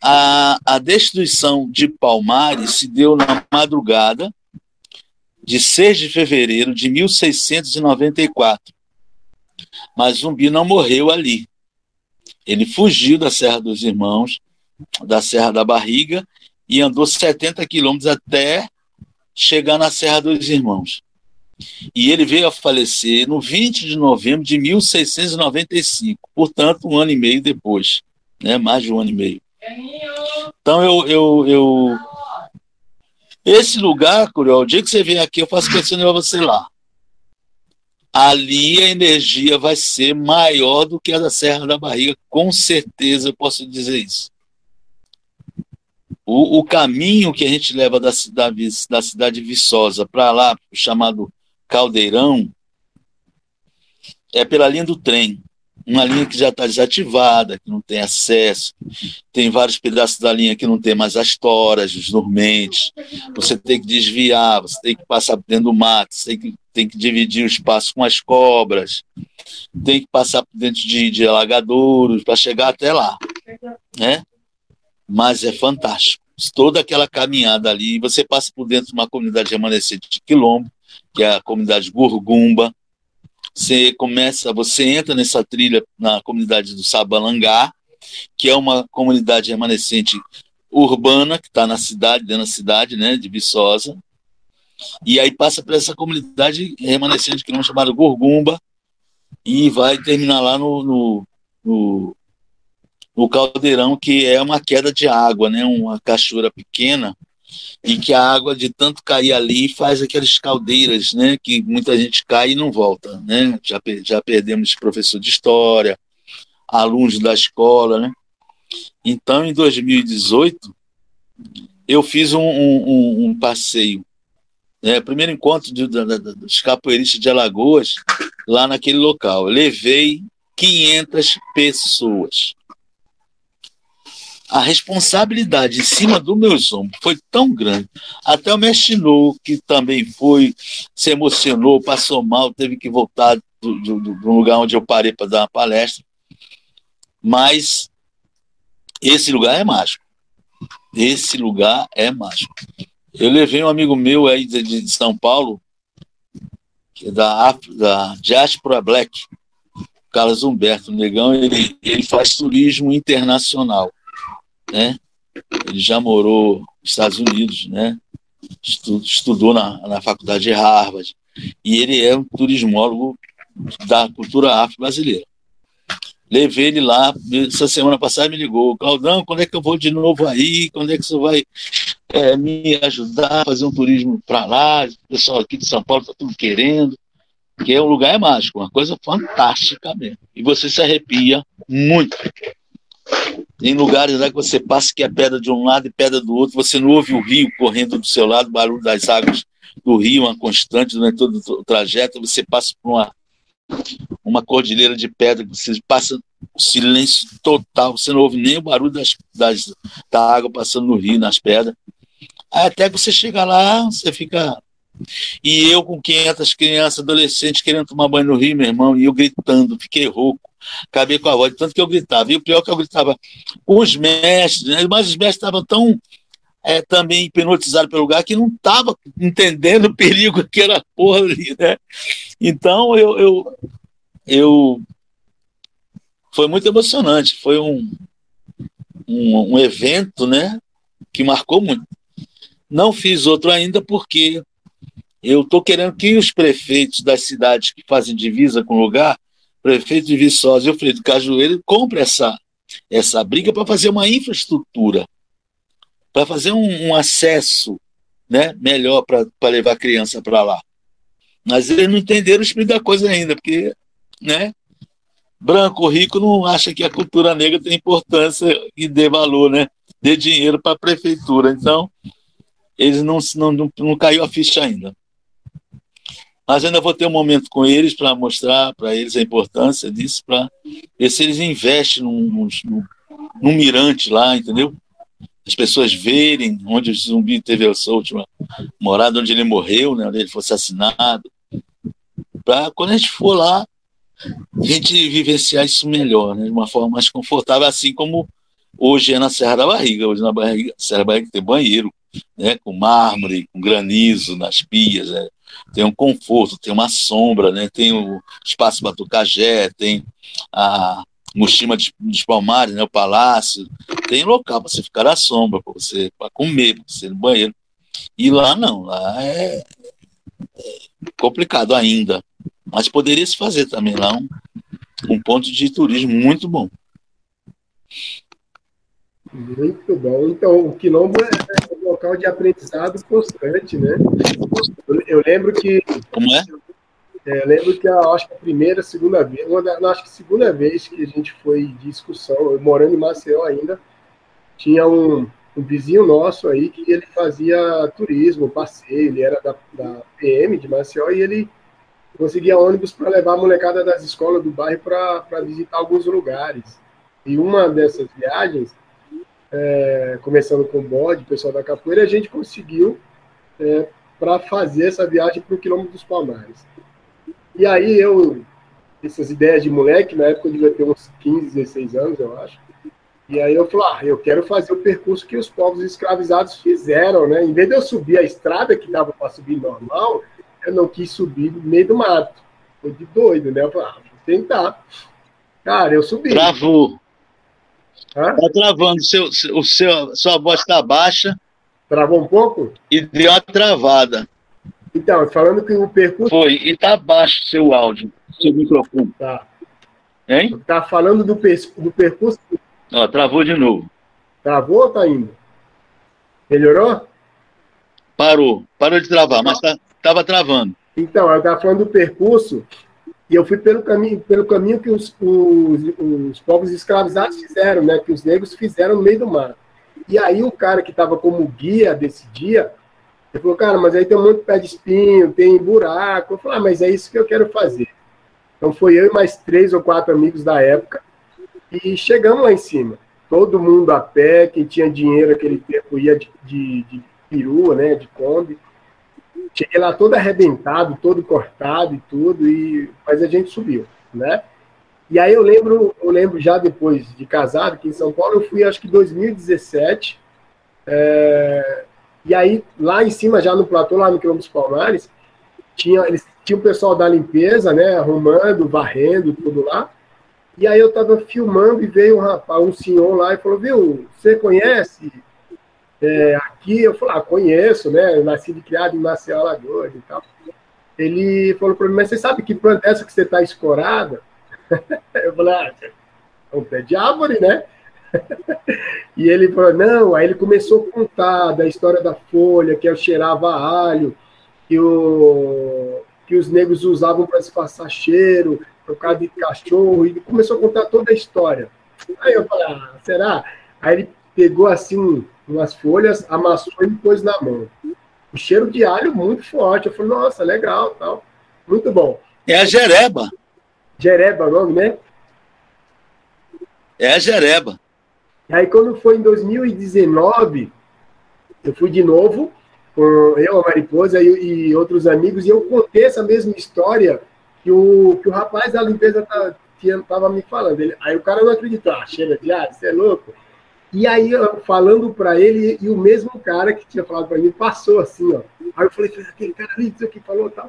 A, a destruição de Palmares se deu na madrugada de 6 de fevereiro de 1694. Mas Zumbi não morreu ali. Ele fugiu da Serra dos Irmãos, da Serra da Barriga, e andou 70 quilômetros até chegar na Serra dos Irmãos. E ele veio a falecer no 20 de novembro de 1695, portanto, um ano e meio depois, né? mais de um ano e meio. Então, eu, eu, eu... esse lugar, Curió, o dia que você vem aqui, eu faço questão de você lá. Ali a energia vai ser maior do que a da Serra da Barriga, com certeza eu posso dizer isso. O, o caminho que a gente leva da cidade, da cidade Viçosa para lá, chamado Caldeirão, é pela linha do trem. Uma linha que já está desativada, que não tem acesso. Tem vários pedaços da linha que não tem mais as toras, os dormentes. Você tem que desviar, você tem que passar dentro do mato, você tem que, tem que dividir o espaço com as cobras, tem que passar por dentro de, de alagadouros para chegar até lá. Né? Mas é fantástico. Toda aquela caminhada ali, você passa por dentro de uma comunidade remanescente de quilombo, que é a comunidade Gurgumba. Você começa, você entra nessa trilha na comunidade do Sabalangá, que é uma comunidade remanescente urbana que está na cidade, dentro da cidade, né, de Viçosa. E aí passa por essa comunidade remanescente que não chamada Gurgumba e vai terminar lá no, no, no, no caldeirão, que é uma queda de água, né, uma cachoeira pequena e que a água de tanto cair ali faz aquelas caldeiras, né, que muita gente cai e não volta, né? Já, já perdemos professor de história, alunos da escola, né? Então, em 2018, eu fiz um, um, um passeio, né, primeiro encontro de, de, de, dos capoeiristas de Alagoas, lá naquele local. Eu levei 500 pessoas a responsabilidade em cima dos meus ombros foi tão grande. Até o Mestinô, que também foi, se emocionou, passou mal, teve que voltar do, do, do lugar onde eu parei para dar uma palestra. Mas esse lugar é mágico. Esse lugar é mágico. Eu levei um amigo meu aí de, de São Paulo, é da, da Diaspora Black, Carlos Humberto Negão, ele, ele faz turismo internacional né? Ele já morou nos Estados Unidos, né? Estudou na, na faculdade de Harvard e ele é um turismólogo da cultura afro-brasileira. Levei ele lá, essa semana passada me ligou, Claudão, quando é que eu vou de novo aí? Quando é que você vai é, me ajudar a fazer um turismo para lá? O pessoal aqui de São Paulo está tudo querendo, que é um lugar é mágico, uma coisa fantástica mesmo. E você se arrepia muito. Em lugares lá que você passa que é pedra de um lado e pedra do outro, você não ouve o rio correndo do seu lado, o barulho das águas do rio, uma constante durante todo o trajeto, você passa por uma, uma cordilheira de pedra, você passa silêncio total, você não ouve nem o barulho das, das, da água passando no rio, nas pedras. Aí até que você chega lá, você fica. E eu com 500 crianças, adolescentes, querendo tomar banho no rio, meu irmão, e eu gritando, fiquei rouco acabei com a voz, tanto que eu gritava. E o pior é que eu gritava com os mestres, né? mas os mestres estavam tão é, também hipnotizados pelo lugar que não estavam entendendo o perigo que era porra ali, né? Então eu, eu, eu foi muito emocionante, foi um, um, um evento, né, que marcou muito. Não fiz outro ainda porque eu estou querendo que os prefeitos das cidades que fazem divisa com o lugar prefeito de Viçosa e o prefeito Cajueiro compra essa, essa briga para fazer uma infraestrutura, para fazer um, um, acesso né, melhor para levar a criança para lá. Mas eles não entenderam o espírito da coisa ainda, porque né, branco, rico, não acha que a cultura negra tem importância e dê valor, né, dê dinheiro para a prefeitura. Então, eles não, não, não, não caiu a ficha ainda. Mas ainda vou ter um momento com eles para mostrar para eles a importância disso, para ver se eles investem num, num, num, mirante lá, entendeu? As pessoas verem onde o zumbi teve a sua última morada, onde ele morreu, né, onde ele foi assassinado. Para quando a gente for lá, a gente vivenciar isso melhor, né, de uma forma mais confortável, assim como hoje é na Serra da Barriga. Hoje na Barriga, Serra da Barriga tem banheiro, né, com mármore, com granizo nas pias, né, tem um conforto, tem uma sombra, né, tem o espaço Batucajé, tem a Mochima dos Palmares, né, o palácio, tem local para você ficar à sombra, para você para comer, para você ir no banheiro. E lá não, lá é, é complicado ainda, mas poderia se fazer também lá um, um ponto de turismo muito bom. Muito bom. Então, o Quilombo é um local de aprendizado constante, né? Eu lembro que. Como é? é eu lembro que a, acho que a primeira, segunda vez, uma da, acho que segunda vez que a gente foi de discussão, eu morando em Maceió ainda, tinha um, um vizinho nosso aí que ele fazia turismo, passeio, ele era da, da PM de Maceió e ele conseguia ônibus para levar a molecada das escolas do bairro para visitar alguns lugares. E uma dessas viagens é, começando com o bode, pessoal da capoeira, a gente conseguiu é, para fazer essa viagem para o quilômetro dos Palmares. E aí eu, essas ideias de moleque, na época eu devia ter uns 15, 16 anos, eu acho. E aí eu falei, ah, eu quero fazer o percurso que os povos escravizados fizeram, né? Em vez de eu subir a estrada que dava para subir normal, eu não quis subir no meio do mato. Foi de doido, né? Eu falei, ah, vou tentar. Cara, eu subi. Travou. Está travando, seu, o seu, sua voz está baixa. Travou um pouco? E deu uma travada. Então, falando que o percurso. Foi, e está baixo seu áudio, seu microfone. Tá. Hein? Tá falando do, per... do percurso. Ó, travou de novo. Travou ou tá indo? Melhorou? Parou, parou de travar, mas tá, tava travando. Então, eu estava falando do percurso e eu fui pelo caminho, pelo caminho que os, os, os povos escravizados fizeram, né? Que os negros fizeram no meio do mar. E aí o cara que estava como guia desse dia, ele falou, cara, mas aí tem um monte de pé de espinho, tem buraco. Eu falei, ah, mas é isso que eu quero fazer. Então foi eu e mais três ou quatro amigos da época e chegamos lá em cima. Todo mundo a pé, quem tinha dinheiro aquele tempo ia de, de, de perua, né, de Kombi. Cheguei lá todo arrebentado, todo cortado e tudo, e mas a gente subiu, né? E aí eu lembro, eu lembro já depois de casado, que em São Paulo eu fui acho que 2017, é, e aí lá em cima, já no platô, lá no quilômetro dos Palmares, tinha, eles tinha o pessoal da limpeza, né, arrumando, varrendo, tudo lá. E aí eu tava filmando e veio um rapaz, um senhor lá e falou, viu, você conhece é, aqui, eu falei, ah, conheço, né? Eu nasci de criado em Maceió, Alagoas e tal. Ele falou para mim, mas você sabe que planta é essa que você está escorada? eu falei, ah, é um pé de árvore, né? e ele falou, não, aí ele começou a contar da história da folha, que eu cheirava alho, que, o, que os negros usavam para disfarçar cheiro, por causa de cachorro, e começou a contar toda a história. Aí eu falei, ah, será? Aí ele pegou assim umas folhas, amassou e pôs na mão. O cheiro de alho muito forte. Eu falei, nossa, legal, tal. Muito bom. É a jereba. Jereba, o nome, né? É a jereba. E aí, quando foi em 2019, eu fui de novo com eu, a Mariposa e, e outros amigos, e eu contei essa mesma história que o, que o rapaz da limpeza tá, tava me falando. Ele, aí o cara não acreditou. Ah, cheira de alho, você é louco? E aí, falando para ele, e o mesmo cara que tinha falado para mim passou assim, ó. Aí eu falei, aquele cara ali, isso aqui falou tal.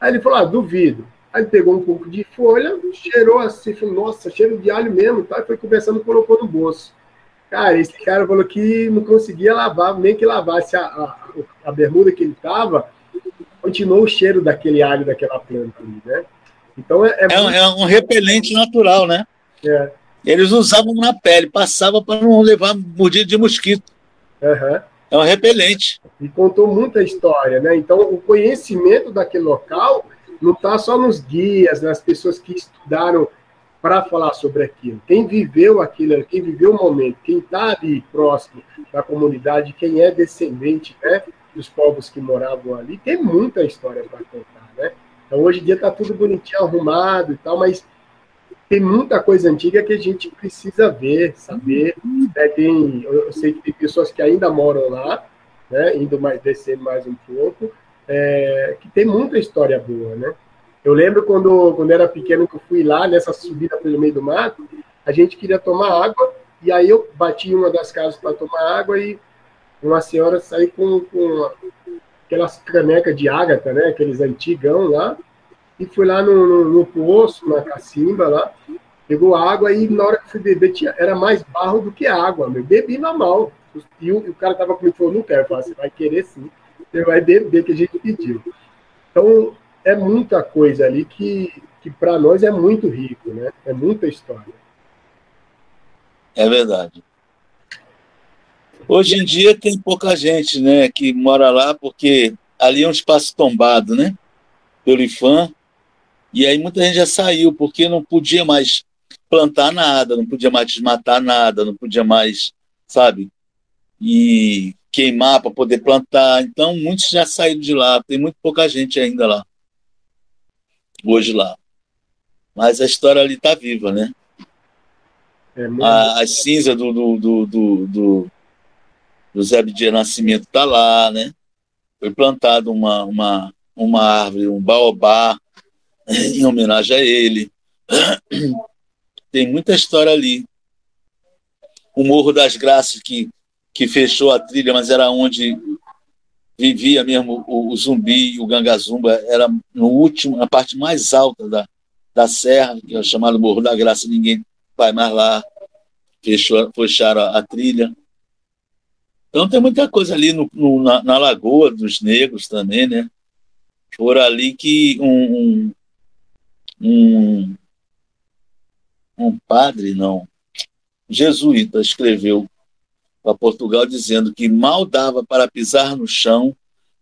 Aí ele falou, ah, duvido. Aí ele pegou um pouco de folha, cheirou assim, falou, nossa, cheiro de alho mesmo, tá? E foi conversando, colocou no bolso. Cara, esse cara falou que não conseguia lavar, nem que lavasse a, a, a bermuda que ele tava, continuou o cheiro daquele alho daquela planta ali, né? Então é, é, é, muito... é um repelente natural, né? É. Eles usavam na pele, passava para não levar mordida de mosquito. Uhum. É um repelente. E contou muita história, né? Então, o conhecimento daquele local não está só nos guias, nas pessoas que estudaram para falar sobre aquilo. Quem viveu aquilo, quem viveu o momento, quem está ali próximo da comunidade, quem é descendente né, dos povos que moravam ali, tem muita história para contar, né? Então, hoje em dia está tudo bonitinho, arrumado e tal, mas tem muita coisa antiga que a gente precisa ver, saber. Né? Tem, eu sei que tem pessoas que ainda moram lá, né? indo mais, descendo mais um pouco, é, que tem muita história boa, né? Eu lembro quando, quando era pequeno que eu fui lá nessa subida pelo meio do mato, a gente queria tomar água e aí eu bati em uma das casas para tomar água e uma senhora saiu com, com aquelas canecas de ágata, né? Aqueles antigão lá. E fui lá no, no, no, poço, na cacimba lá, pegou água e na hora que fui beber tinha, era mais barro do que água. Eu bebi normal. E o, o cara tava comigo e falou, não quero. Eu falei, você vai querer sim. Você vai beber que a gente pediu. Então, é muita coisa ali que, que para nós é muito rico, né? É muita história. É verdade. Hoje em dia tem pouca gente, né, que mora lá porque ali é um espaço tombado, né, pelo IFAM, e aí muita gente já saiu porque não podia mais plantar nada, não podia mais desmatar nada, não podia mais, sabe, e queimar para poder plantar. Então muitos já saíram de lá, tem muito pouca gente ainda lá hoje lá. Mas a história ali está viva, né? É a, a, cinza do, do, do, do, do, Zé de Nascimento está lá, né? Foi plantado uma, uma, uma árvore, um baobá, em homenagem a ele. Tem muita história ali. O Morro das Graças, que, que fechou a trilha, mas era onde vivia mesmo o, o zumbi e o gangazumba, era no último, na parte mais alta da, da serra, que é chamado Morro da Graça, ninguém vai mais lá, fechou, fecharam a, a trilha. Então tem muita coisa ali no, no, na, na, Lagoa dos Negros também, né? Por ali que um, um, um, um padre, não, jesuíta, escreveu para Portugal dizendo que mal dava para pisar no chão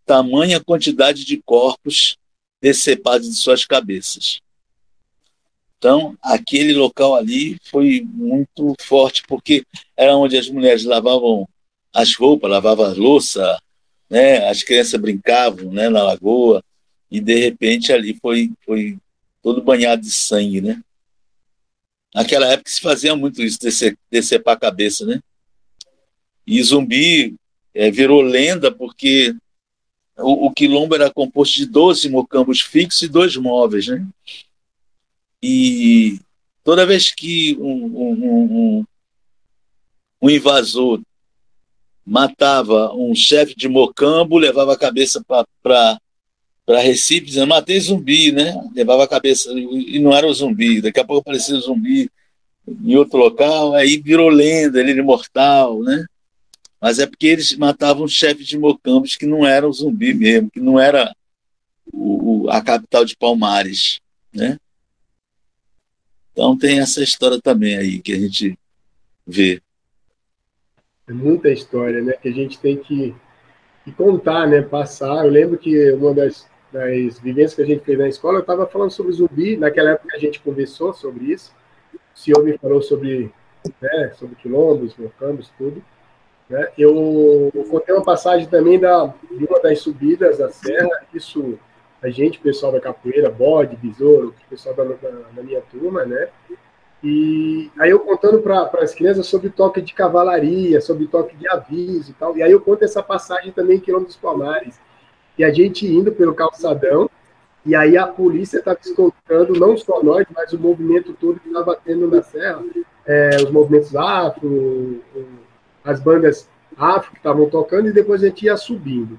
tamanha quantidade de corpos decepados de suas cabeças. Então, aquele local ali foi muito forte, porque era onde as mulheres lavavam as roupas, lavavam a louça, né? as crianças brincavam né? na lagoa, e de repente ali foi, foi todo banhado de sangue. Né? Naquela época se fazia muito isso, descer, decepar a cabeça. Né? E zumbi é, virou lenda porque o, o, quilombo era composto de 12 mocambos fixos e dois móveis. Né? E toda vez que um, um, um, um invasor matava um chefe de mocambo, levava a cabeça para Recife, dizendo, matei zumbi, né? Levava a cabeça, e não era o zumbi, daqui a pouco aparecia o zumbi em outro local, aí virou lenda, ele era imortal, né? Mas é porque eles matavam chefes de mocambos que não eram zumbi mesmo, que não era o, o, a capital de Palmares, né? Então tem essa história também aí que a gente vê. É muita história, né? Que a gente tem que, que contar, né? Passar. Eu lembro que uma das, das vivências que a gente fez na escola, eu estava falando sobre zumbi. Naquela época a gente conversou sobre isso. O senhor me falou sobre, né, sobre quilombos, mocambos, tudo. Né? Eu, eu contei uma passagem também da, de uma das subidas da serra. Isso a gente, pessoal da capoeira, bode, besouro, pessoal da, da, da minha turma, né? E aí eu contando para as crianças sobre toque de cavalaria, sobre toque de aviso e tal. E aí eu conto essa passagem também em Quilômetro dos Palmares. E a gente indo pelo calçadão, e aí a polícia estava escoltando não só nós, mas o movimento todo que estava tendo na serra, é, os movimentos afro, as bandas afro que estavam tocando, e depois a gente ia subindo.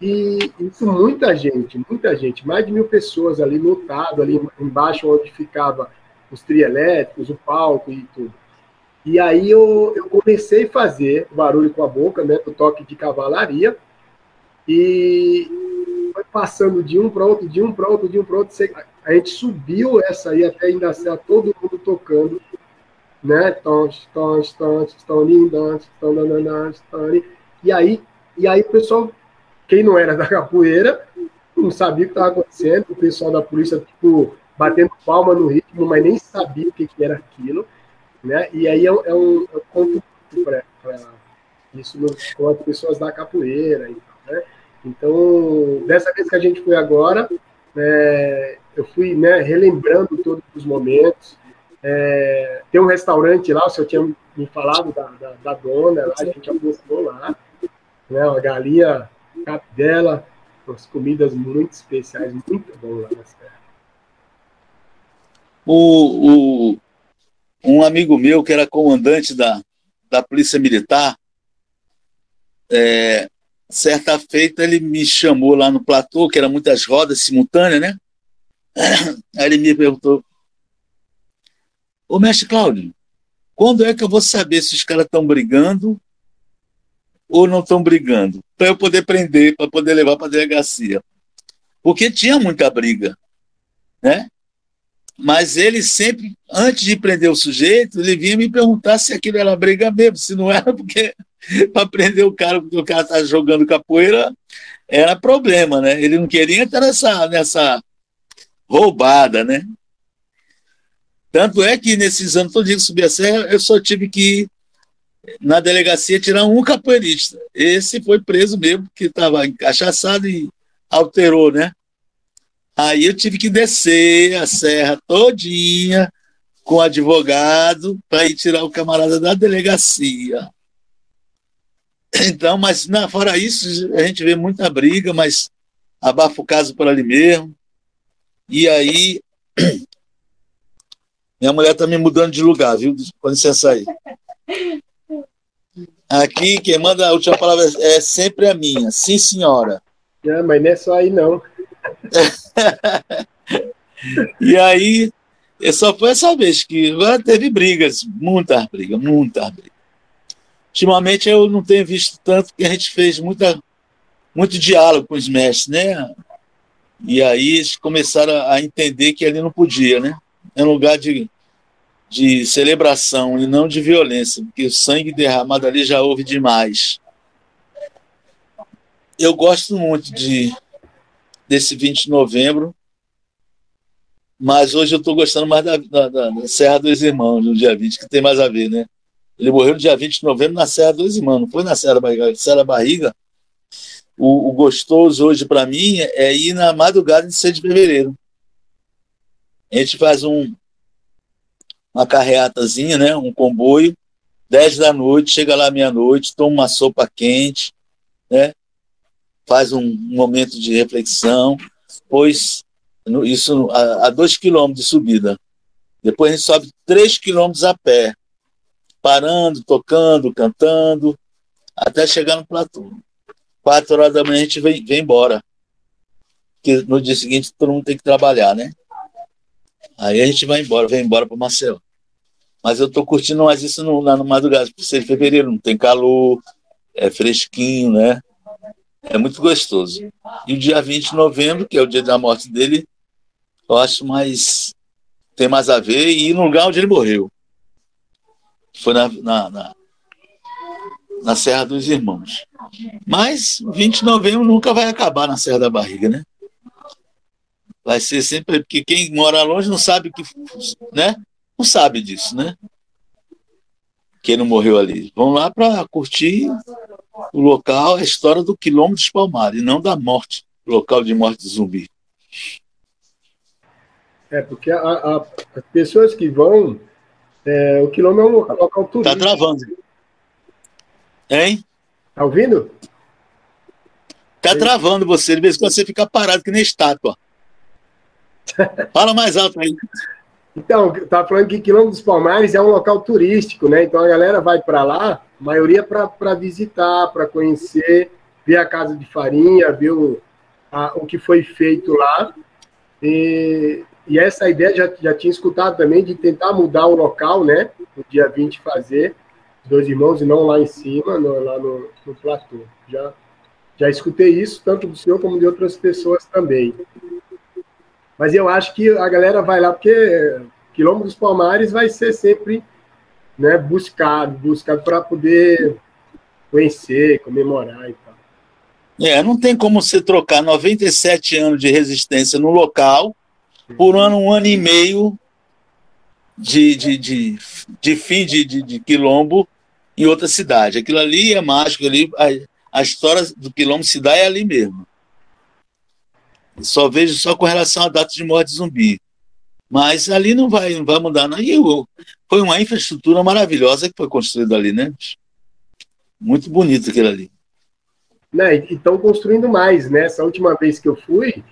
E isso muita gente, muita gente, mais de mil pessoas ali lotado, ali embaixo onde ficava os trielétricos, o palco e tudo. E aí eu, eu comecei a fazer barulho com a boca, né, o toque de cavalaria, e foi passando de um para outro, de um para outro, de um para outro. A gente subiu essa aí até ainda ser todo mundo tocando, né? Tons, tons, tons, tons, tons, tons, tons, e aí, e aí o pessoal quem não era da capoeira não sabia o que estava acontecendo, o pessoal da polícia, tipo, batendo palma no ritmo, mas nem sabia o que, que era aquilo, né? E aí é, é um, é um para isso com as pessoas da capoeira, então, né? Então, dessa vez que a gente foi agora, é, eu fui né, relembrando todos os momentos. É, tem um restaurante lá, o senhor tinha me falado da, da, da dona, lá, a gente almoçou lá, né, uma galinha capdela, umas comidas muito especiais, muito boas lá na Serra. O, o, um amigo meu que era comandante da, da Polícia Militar, é, certa feita ele me chamou lá no platô, que era muitas rodas simultâneas, né? Aí ele me perguntou: Ô mestre Cláudio, quando é que eu vou saber se os caras estão brigando ou não estão brigando? Para eu poder prender, para poder levar para a delegacia. Porque tinha muita briga, né? Mas ele sempre, antes de prender o sujeito, ele vinha me perguntar se aquilo era briga mesmo, se não era, porque para prender o cara, porque o cara está jogando capoeira, era problema, né? Ele não queria entrar nessa, nessa roubada, né? Tanto é que nesses anos todos que subi a serra, eu só tive que na delegacia tirar um capoeirista. Esse foi preso mesmo, que estava encaixaçado e alterou, né? Aí eu tive que descer a serra todinha com o advogado para ir tirar o camarada da delegacia. Então, mas na, fora isso, a gente vê muita briga, mas abafa o caso por ali mesmo. E aí, minha mulher está me mudando de lugar, viu? Com licença aí. Aqui, quem manda a última palavra é sempre a minha. Sim, senhora. Não, mas não é só aí, não. e aí, só foi essa vez que agora teve brigas, muitas brigas, muitas brigas. Ultimamente eu não tenho visto tanto, porque a gente fez muita, muito diálogo com os mestres, né? E aí eles começaram a entender que ali não podia, né? É um lugar de, de celebração e não de violência, porque o sangue derramado ali já houve demais. Eu gosto muito de desse 20 de novembro, mas hoje eu estou gostando mais da, da, da, Serra dos Irmãos, no dia 20, que tem mais a ver, né? Ele morreu no dia 20 de novembro na Serra dos Irmãos, não foi na Serra da Barriga. Serra da Barriga, o, o gostoso hoje para mim é ir na madrugada de 6 de fevereiro. A gente faz um, uma carreatazinha, né? um comboio, 10 da noite, chega lá meia-noite, toma uma sopa quente, né? faz um momento de reflexão, pois isso a, a dois quilômetros de subida. Depois a gente sobe três quilômetros a pé, parando, tocando, cantando, até chegar no platô. Quatro horas da manhã a gente vem, vem embora. Porque no dia seguinte todo mundo tem que trabalhar, né? Aí a gente vai embora, vem embora para Maceió. Mas eu estou curtindo mais isso no, na, no madrugada, por ser de fevereiro, não tem calor, é fresquinho, né? É muito gostoso. E o dia 20 de novembro, que é o dia da morte dele, eu acho mais. tem mais a ver e ir no lugar onde ele morreu. Foi na, na, na, na Serra dos Irmãos. Mas 20 de novembro nunca vai acabar na Serra da Barriga, né? Vai ser sempre. Porque quem mora longe não sabe que. né? Não sabe disso, né? Quem não morreu ali. Vão lá para curtir o local, a história do quilômetro dos Palmares, e não da morte, local de morte zumbi. É, porque as pessoas que vão. É, o quilômetro é um local, local turístico. Tá travando. Hein? Tá ouvindo? Tá Sim. travando você, de vez em quando você fica parado que nem estátua. Fala mais alto aí. Então, tá falando que Quilombo dos Palmares é um local turístico, né? Então a galera vai para lá a maioria para visitar, para conhecer, ver a casa de farinha, ver o, a, o que foi feito lá. E, e essa ideia já, já tinha escutado também de tentar mudar o local, né? No dia 20 fazer, dois irmãos, e não lá em cima, lá no, no platô. Já, já escutei isso, tanto do senhor como de outras pessoas também. Mas eu acho que a galera vai lá, porque Quilombo dos Palmares vai ser sempre né, buscado, buscado para poder conhecer, comemorar e tal. É, não tem como você trocar 97 anos de resistência no local por um ano, um ano e meio de, de, de, de fim de, de, de, quilombo em outra cidade. Aquilo ali é mágico, ali, a, a história do quilombo se dá é ali mesmo. Só vejo só com relação à data de morte zumbi. Mas ali não vai, não vai mudar. Não. E eu, foi uma infraestrutura maravilhosa que foi construída ali, né? Muito bonito aquilo ali. Né, e estão construindo mais, né? Essa última vez que eu fui,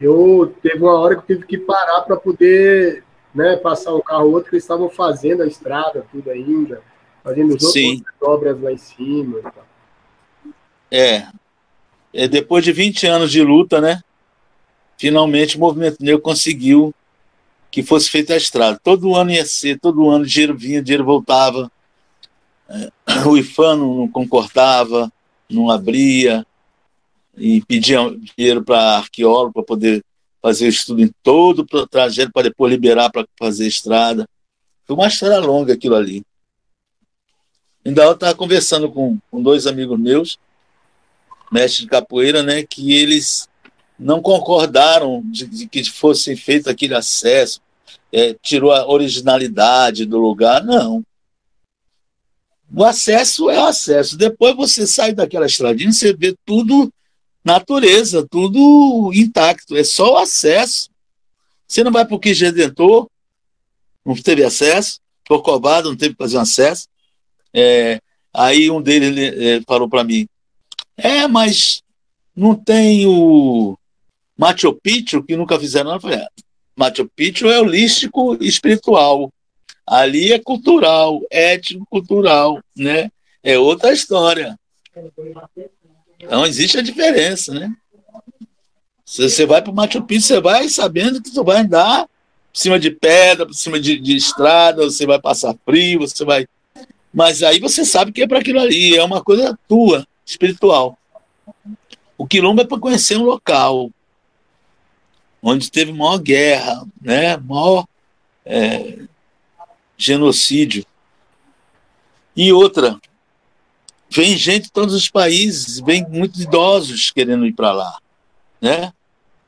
eu teve uma hora que eu tive que parar para poder né, passar um carro ou outro, que eles estavam fazendo a estrada, tudo ainda, fazendo as outras obras lá em cima. É. é. Depois de 20 anos de luta, né? Finalmente o movimento negro conseguiu que fosse feita a estrada. Todo ano ia ser, todo ano dinheiro vinha, dinheiro voltava. É, o IFAM não concordava, não abria, e pedia dinheiro para arqueólogo para poder fazer o estudo em todo o trajeto para depois liberar para fazer estrada. Foi uma história longa aquilo ali. Ainda eu estava conversando com, com dois amigos meus, mestres de capoeira, né, que eles não concordaram de, de que fosse feito aquele acesso, é, tirou a originalidade do lugar. Não. O acesso é o acesso. Depois você sai daquela estradinha, você vê tudo natureza, tudo intacto. É só o acesso. Você não vai para o Quis Redentor, não teve acesso. Corcovado não teve que fazer um acesso. É, aí um deles é, falou para mim: É, mas não tem o Machu Picchu, que nunca fizeram. Eu falei: é, Machu Picchu é holístico espiritual. Ali é cultural, étnico-cultural, né? É outra história. Então existe a diferença, né? Se você vai para o Machu Picchu, você vai sabendo que você vai andar por cima de pedra, por cima de, de estrada, você vai passar frio, você vai. Mas aí você sabe que é para aquilo ali, é uma coisa tua, espiritual. O quilombo é para conhecer um local onde teve maior guerra, né? maior é, genocídio. E outra, vem gente de todos os países, vem muitos idosos querendo ir para lá, né?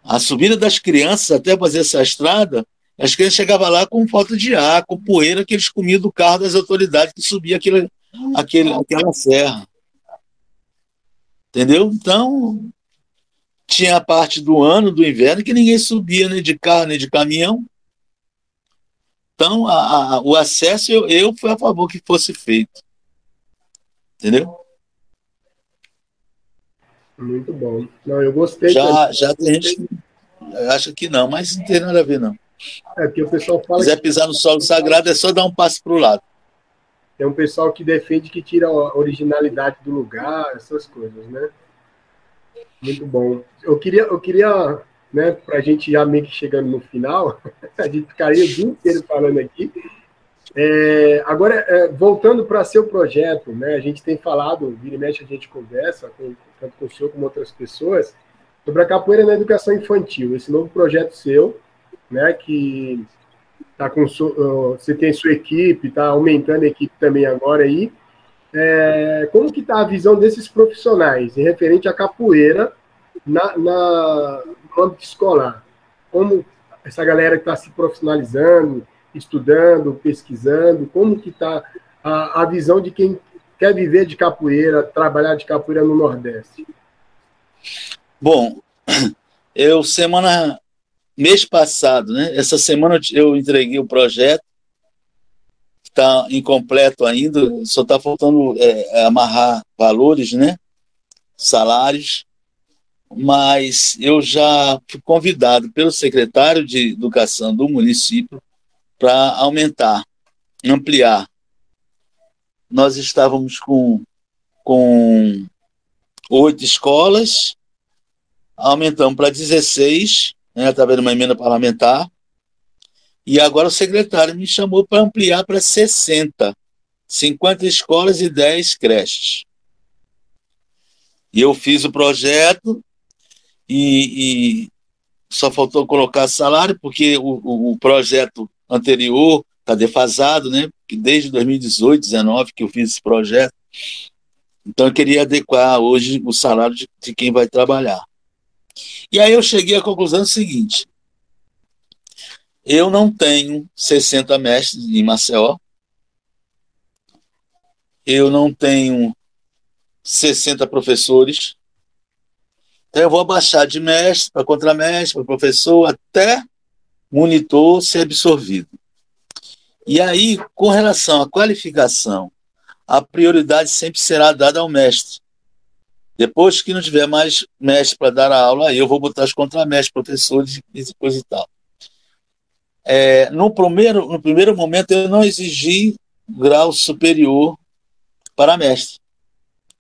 A subida das crianças até fazer essa estrada, as crianças chegavam lá com falta de ar, com poeira que eles comiam do carro das autoridades que subia aquele, aquele, aquela serra. Entendeu? Então, tinha a parte do ano, do inverno, que ninguém subia nem de carro, nem de caminhão. Então, a, a, o acesso, eu, eu fui a favor que fosse feito. Entendeu? Muito bom. Não, eu gostei. Já, já tem gente que acha que não, mas não tem nada a ver, não. É que o pessoal fala. Se quiser pisar no solo sagrado, é só dar um passo para o lado. Tem um pessoal que defende que tira a originalidade do lugar, essas coisas, né? Muito bom. Eu queria, eu queria né, para a gente já meio que chegando no final, a gente ficaria o dia inteiro falando aqui. É, agora, é, voltando para seu projeto, né, a gente tem falado, vira e mexe a gente conversa, com, tanto com o senhor como outras pessoas, sobre a capoeira na educação infantil, esse novo projeto seu, né, que tá com você tem sua equipe, está aumentando a equipe também agora aí. É, como que está a visão desses profissionais em referente à capoeira na, na, no âmbito escolar? Como essa galera que está se profissionalizando, estudando, pesquisando, como que está a, a visão de quem quer viver de capoeira, trabalhar de capoeira no Nordeste? Bom, eu semana mês passado, né? Essa semana eu entreguei o projeto, está incompleto ainda, só está faltando é, amarrar valores, né? Salários mas eu já fui convidado pelo secretário de Educação do município para aumentar, ampliar. Nós estávamos com, com oito escolas, aumentamos para 16, né, através de uma emenda parlamentar, e agora o secretário me chamou para ampliar para 60, 50 escolas e 10 creches. E eu fiz o projeto, e, e só faltou colocar salário, porque o, o, o projeto anterior está defasado, né? Desde 2018, 2019 que eu fiz esse projeto. Então eu queria adequar hoje o salário de, de quem vai trabalhar. E aí eu cheguei à conclusão seguinte: eu não tenho 60 mestres em Maceió, eu não tenho 60 professores, Então eu vou abaixar de mestre para contramestre, para professor, até monitor ser absorvido. E aí, com relação à qualificação, a prioridade sempre será dada ao mestre. Depois que não tiver mais mestre para dar a aula, aí eu vou botar os contramestres, professores e coisa e tal. É, no, primeiro, no primeiro momento, eu não exigi grau superior para mestre.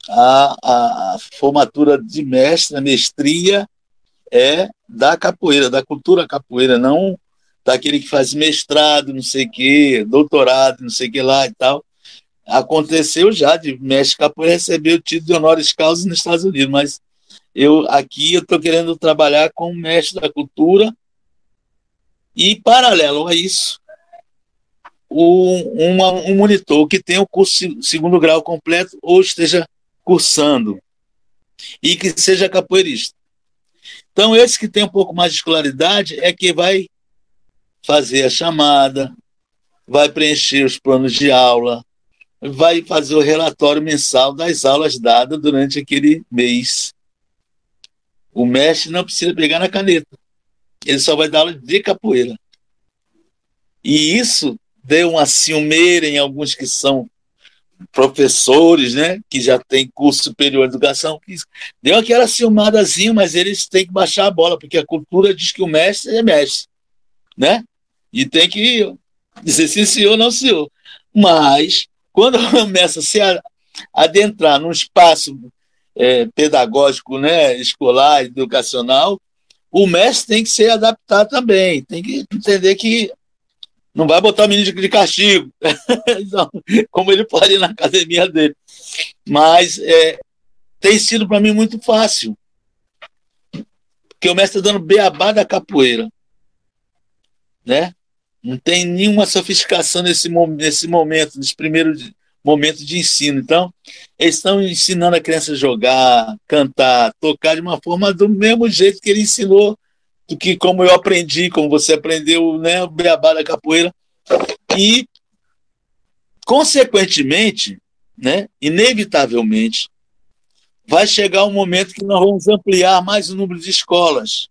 A, a, a formatura de mestre, a mestria, é da capoeira, da cultura capoeira, não daquele que faz mestrado, não sei o quê, doutorado, não sei o que lá e tal. Aconteceu já de mestre capoeira receber o título de honoris causa nos Estados Unidos, mas eu aqui eu estou querendo trabalhar com mestre da cultura e, paralelo a isso, um, uma, um monitor que tenha o curso segundo grau completo ou esteja cursando e que seja capoeirista. Então, esse que tem um pouco mais de escolaridade é que vai fazer a chamada, vai preencher os planos de aula, vai fazer o relatório mensal das aulas dadas durante aquele mês. O mestre não precisa pegar na caneta. Ele só vai dar aula de capoeira. E isso deu uma ciumeira em alguns que são professores, né, que já têm curso superior de educação, deu aquela ciumadazinha, mas eles têm que baixar a bola, porque a cultura diz que o mestre é mestre, né? E tem que dizer sim, senhor, não, senhor. Mas, quando começa a se adentrar num espaço é, pedagógico, né, escolar, educacional, o mestre tem que ser adaptado também, tem que entender que não vai botar o menino de castigo, como ele pode ir na academia dele. Mas é, tem sido para mim muito fácil, porque o mestre está dando beabá da capoeira, né? Não tem nenhuma sofisticação nesse, nesse momento, nesse primeiro momento de ensino. Então, eles estão ensinando a criança a jogar, cantar, tocar de uma forma do mesmo jeito que ele ensinou, do que como eu aprendi, como você aprendeu, né, o beabá da capoeira. E, consequentemente, né, inevitavelmente, vai chegar um momento que nós vamos ampliar mais o número de escolas.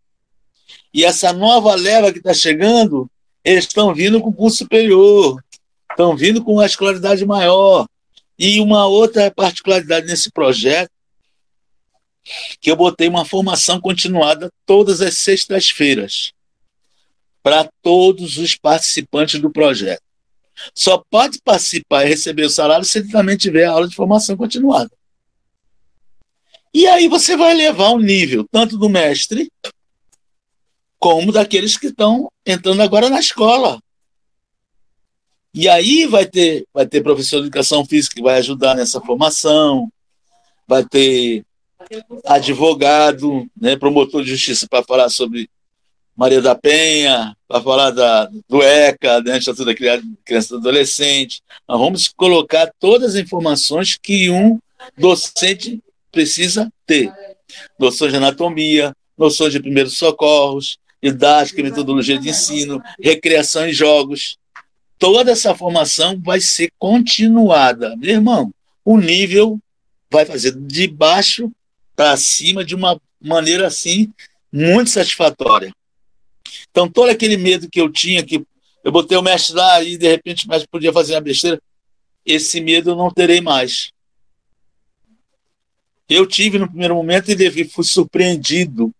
E essa nova leva que está chegando eles estão vindo com curso superior, estão vindo com uma escolaridade maior. E uma outra particularidade nesse projeto, que eu botei uma formação continuada todas as sextas-feiras para todos os participantes do projeto. Só pode participar e receber o salário se ele também tiver aula de formação continuada. E aí você vai levar o nível tanto do mestre como daqueles que estão entrando agora na escola. E aí vai ter, vai ter professor de educação física que vai ajudar nessa formação, vai ter advogado, né, promotor de justiça para falar sobre Maria da Penha, para falar da, do ECA, né, Estatuto da Criança e Adolescente. Nós vamos colocar todas as informações que um docente precisa ter. Noções de anatomia, noções de primeiros socorros, didática, metodologia de ensino, recreação e jogos. Toda essa formação vai ser continuada. Meu irmão, o nível vai fazer de baixo para cima de uma maneira assim muito satisfatória. Então, todo aquele medo que eu tinha, que eu botei o mestre lá e de repente o mestre podia fazer uma besteira, esse medo eu não terei mais. Eu tive no primeiro momento e fui surpreendido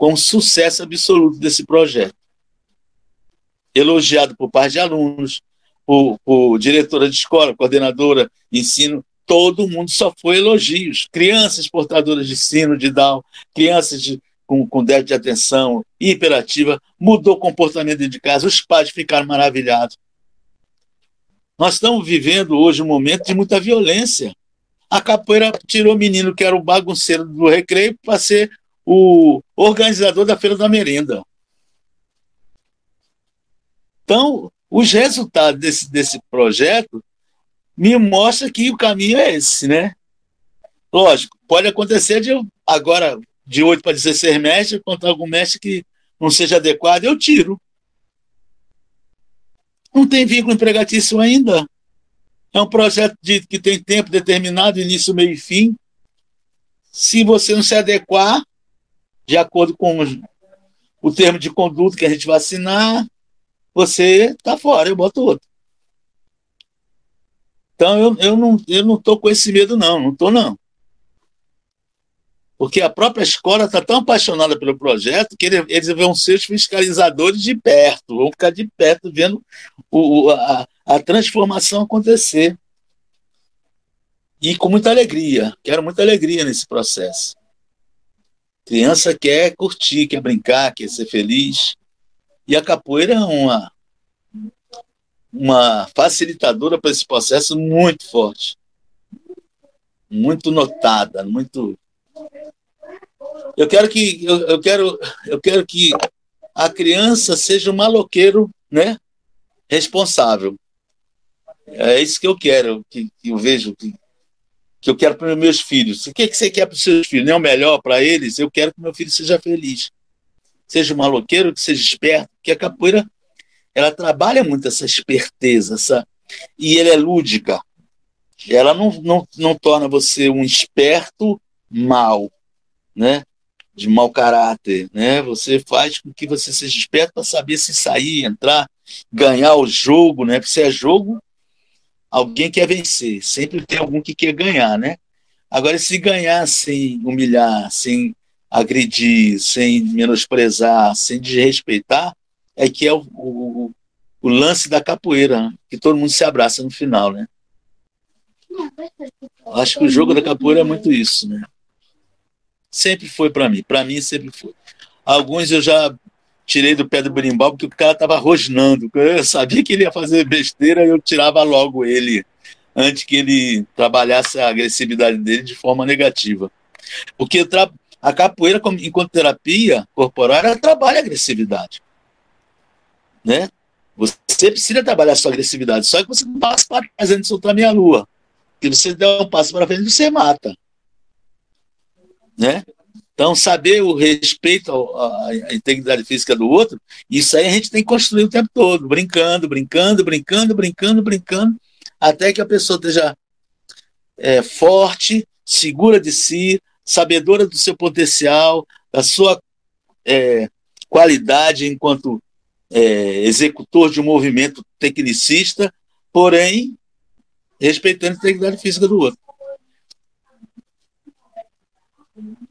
com o sucesso absoluto desse projeto. Elogiado por parte de alunos, por, por diretora de escola, coordenadora de ensino, todo mundo só foi elogios. Crianças portadoras de ensino de Down, crianças de, com, com déficit de atenção, hiperativa, mudou o comportamento de casa, os pais ficaram maravilhados. Nós estamos vivendo hoje um momento de muita violência. A capoeira tirou o menino que era o bagunceiro do recreio para ser o organizador da Feira da Merenda. Então, os resultados desse, desse projeto me mostram que o caminho é esse, né? Lógico, pode acontecer de agora, de 8 para 16 mestres, encontrar algum mestre que não seja adequado, eu tiro. Não tem vínculo empregatício ainda. É um projeto de, que tem tempo determinado, início, meio e fim. Se você não se adequar, de acordo com o termo de conduta que a gente vai assinar, você está fora, eu boto outro. Então eu, eu não eu não estou com esse medo não, não estou não. Porque a própria escola está tão apaixonada pelo projeto que eles vão ser os fiscalizadores de perto, vão ficar de perto vendo o, a, a transformação acontecer. E com muita alegria, quero muita alegria nesse processo. Criança quer curtir, quer brincar, quer ser feliz. E a capoeira é uma, uma facilitadora para esse processo muito forte. Muito notada, muito. Eu quero que eu, eu quero eu quero que a criança seja um maloqueiro, né? Responsável. É isso que eu quero, que, que eu vejo que, que eu quero para os meus filhos. O que, que você quer para os seus filhos? Não é o melhor para eles? Eu quero que meu filho seja feliz. Seja maloqueiro, que seja esperto, que a capoeira ela trabalha muito essa esperteza, essa, e ela é lúdica. Ela não, não, não torna você um esperto mal, né? de mau caráter, né? Você faz com que você seja esperto para saber se sair, entrar, ganhar o jogo, né? Porque se é jogo, alguém quer vencer, sempre tem algum que quer ganhar, né? Agora, se ganhar sem humilhar, sem agredir, sem menosprezar, sem desrespeitar, é que é o, o, o lance da capoeira, né? que todo mundo se abraça no final, né? Acho que o jogo da capoeira é muito isso, né? Sempre foi para mim, para mim sempre foi. Alguns eu já tirei do pé do berimbau porque o cara estava rosnando. Eu sabia que ele ia fazer besteira, eu tirava logo ele antes que ele trabalhasse a agressividade dele de forma negativa. Porque a capoeira, enquanto terapia corporal, ela trabalha a agressividade né? Você precisa trabalhar a sua agressividade, só que você não passa para trás antes de soltar minha lua. Se você der um passo para frente, você mata. Né? Então, saber o respeito à integridade física do outro, isso aí a gente tem que construir o tempo todo, brincando, brincando, brincando, brincando, brincando, até que a pessoa esteja é, forte, segura de si, sabedora do seu potencial, da sua é, qualidade enquanto é, executor de um movimento tecnicista, porém respeitando a integridade física do outro.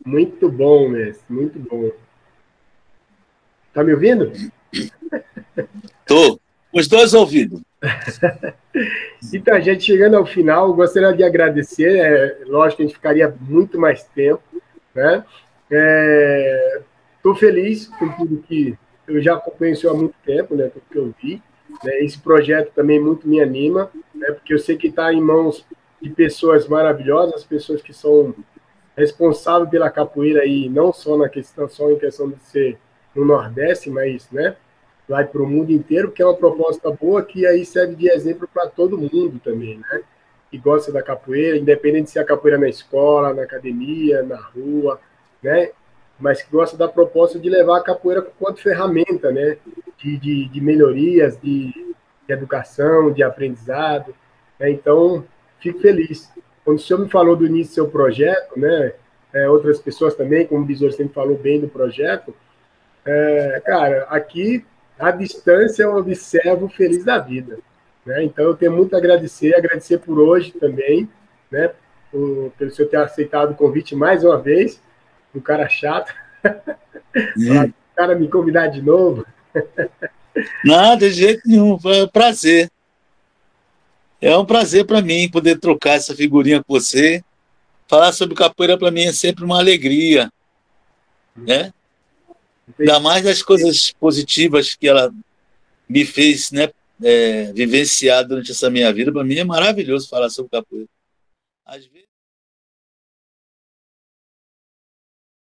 Muito bom, mestre, muito bom. Tá me ouvindo? Tô. Os dois ouvidos. então, a gente chegando ao final, gostaria de agradecer. É, lógico que a gente ficaria muito mais tempo, né? Estou é, feliz com tudo que eu já acompanho isso há muito tempo, né? Porque eu vi. Né, esse projeto também muito me anima, né? Porque eu sei que está em mãos de pessoas maravilhosas, pessoas que são responsáveis pela capoeira aí, não só na questão, só em questão de ser no Nordeste, mas, né? Vai para o mundo inteiro, que é uma proposta boa que aí serve de exemplo para todo mundo também, né? Que gosta da capoeira, independente se é a capoeira na escola, na academia, na rua, né? mas que gosta da proposta de levar a capoeira quanto ferramenta, né? De, de, de melhorias, de, de, educação, de aprendizado. Né? Então, fico feliz. Quando o senhor me falou do início do seu projeto, né? É, outras pessoas também, como o Bisor sempre falou bem do projeto, é, cara, aqui, à distância, eu observo feliz da vida. Né? Então, eu tenho muito a agradecer, agradecer por hoje também, né? Por, pelo senhor ter aceitado o convite mais uma vez do cara chato. o cara me convidar de novo. Nada, de jeito nenhum. Foi um prazer. É um prazer para mim poder trocar essa figurinha com você. Falar sobre capoeira para mim é sempre uma alegria. Né? Ainda mais das coisas positivas que ela me fez né, é, vivenciar durante essa minha vida. Para mim é maravilhoso falar sobre capoeira. Às vezes...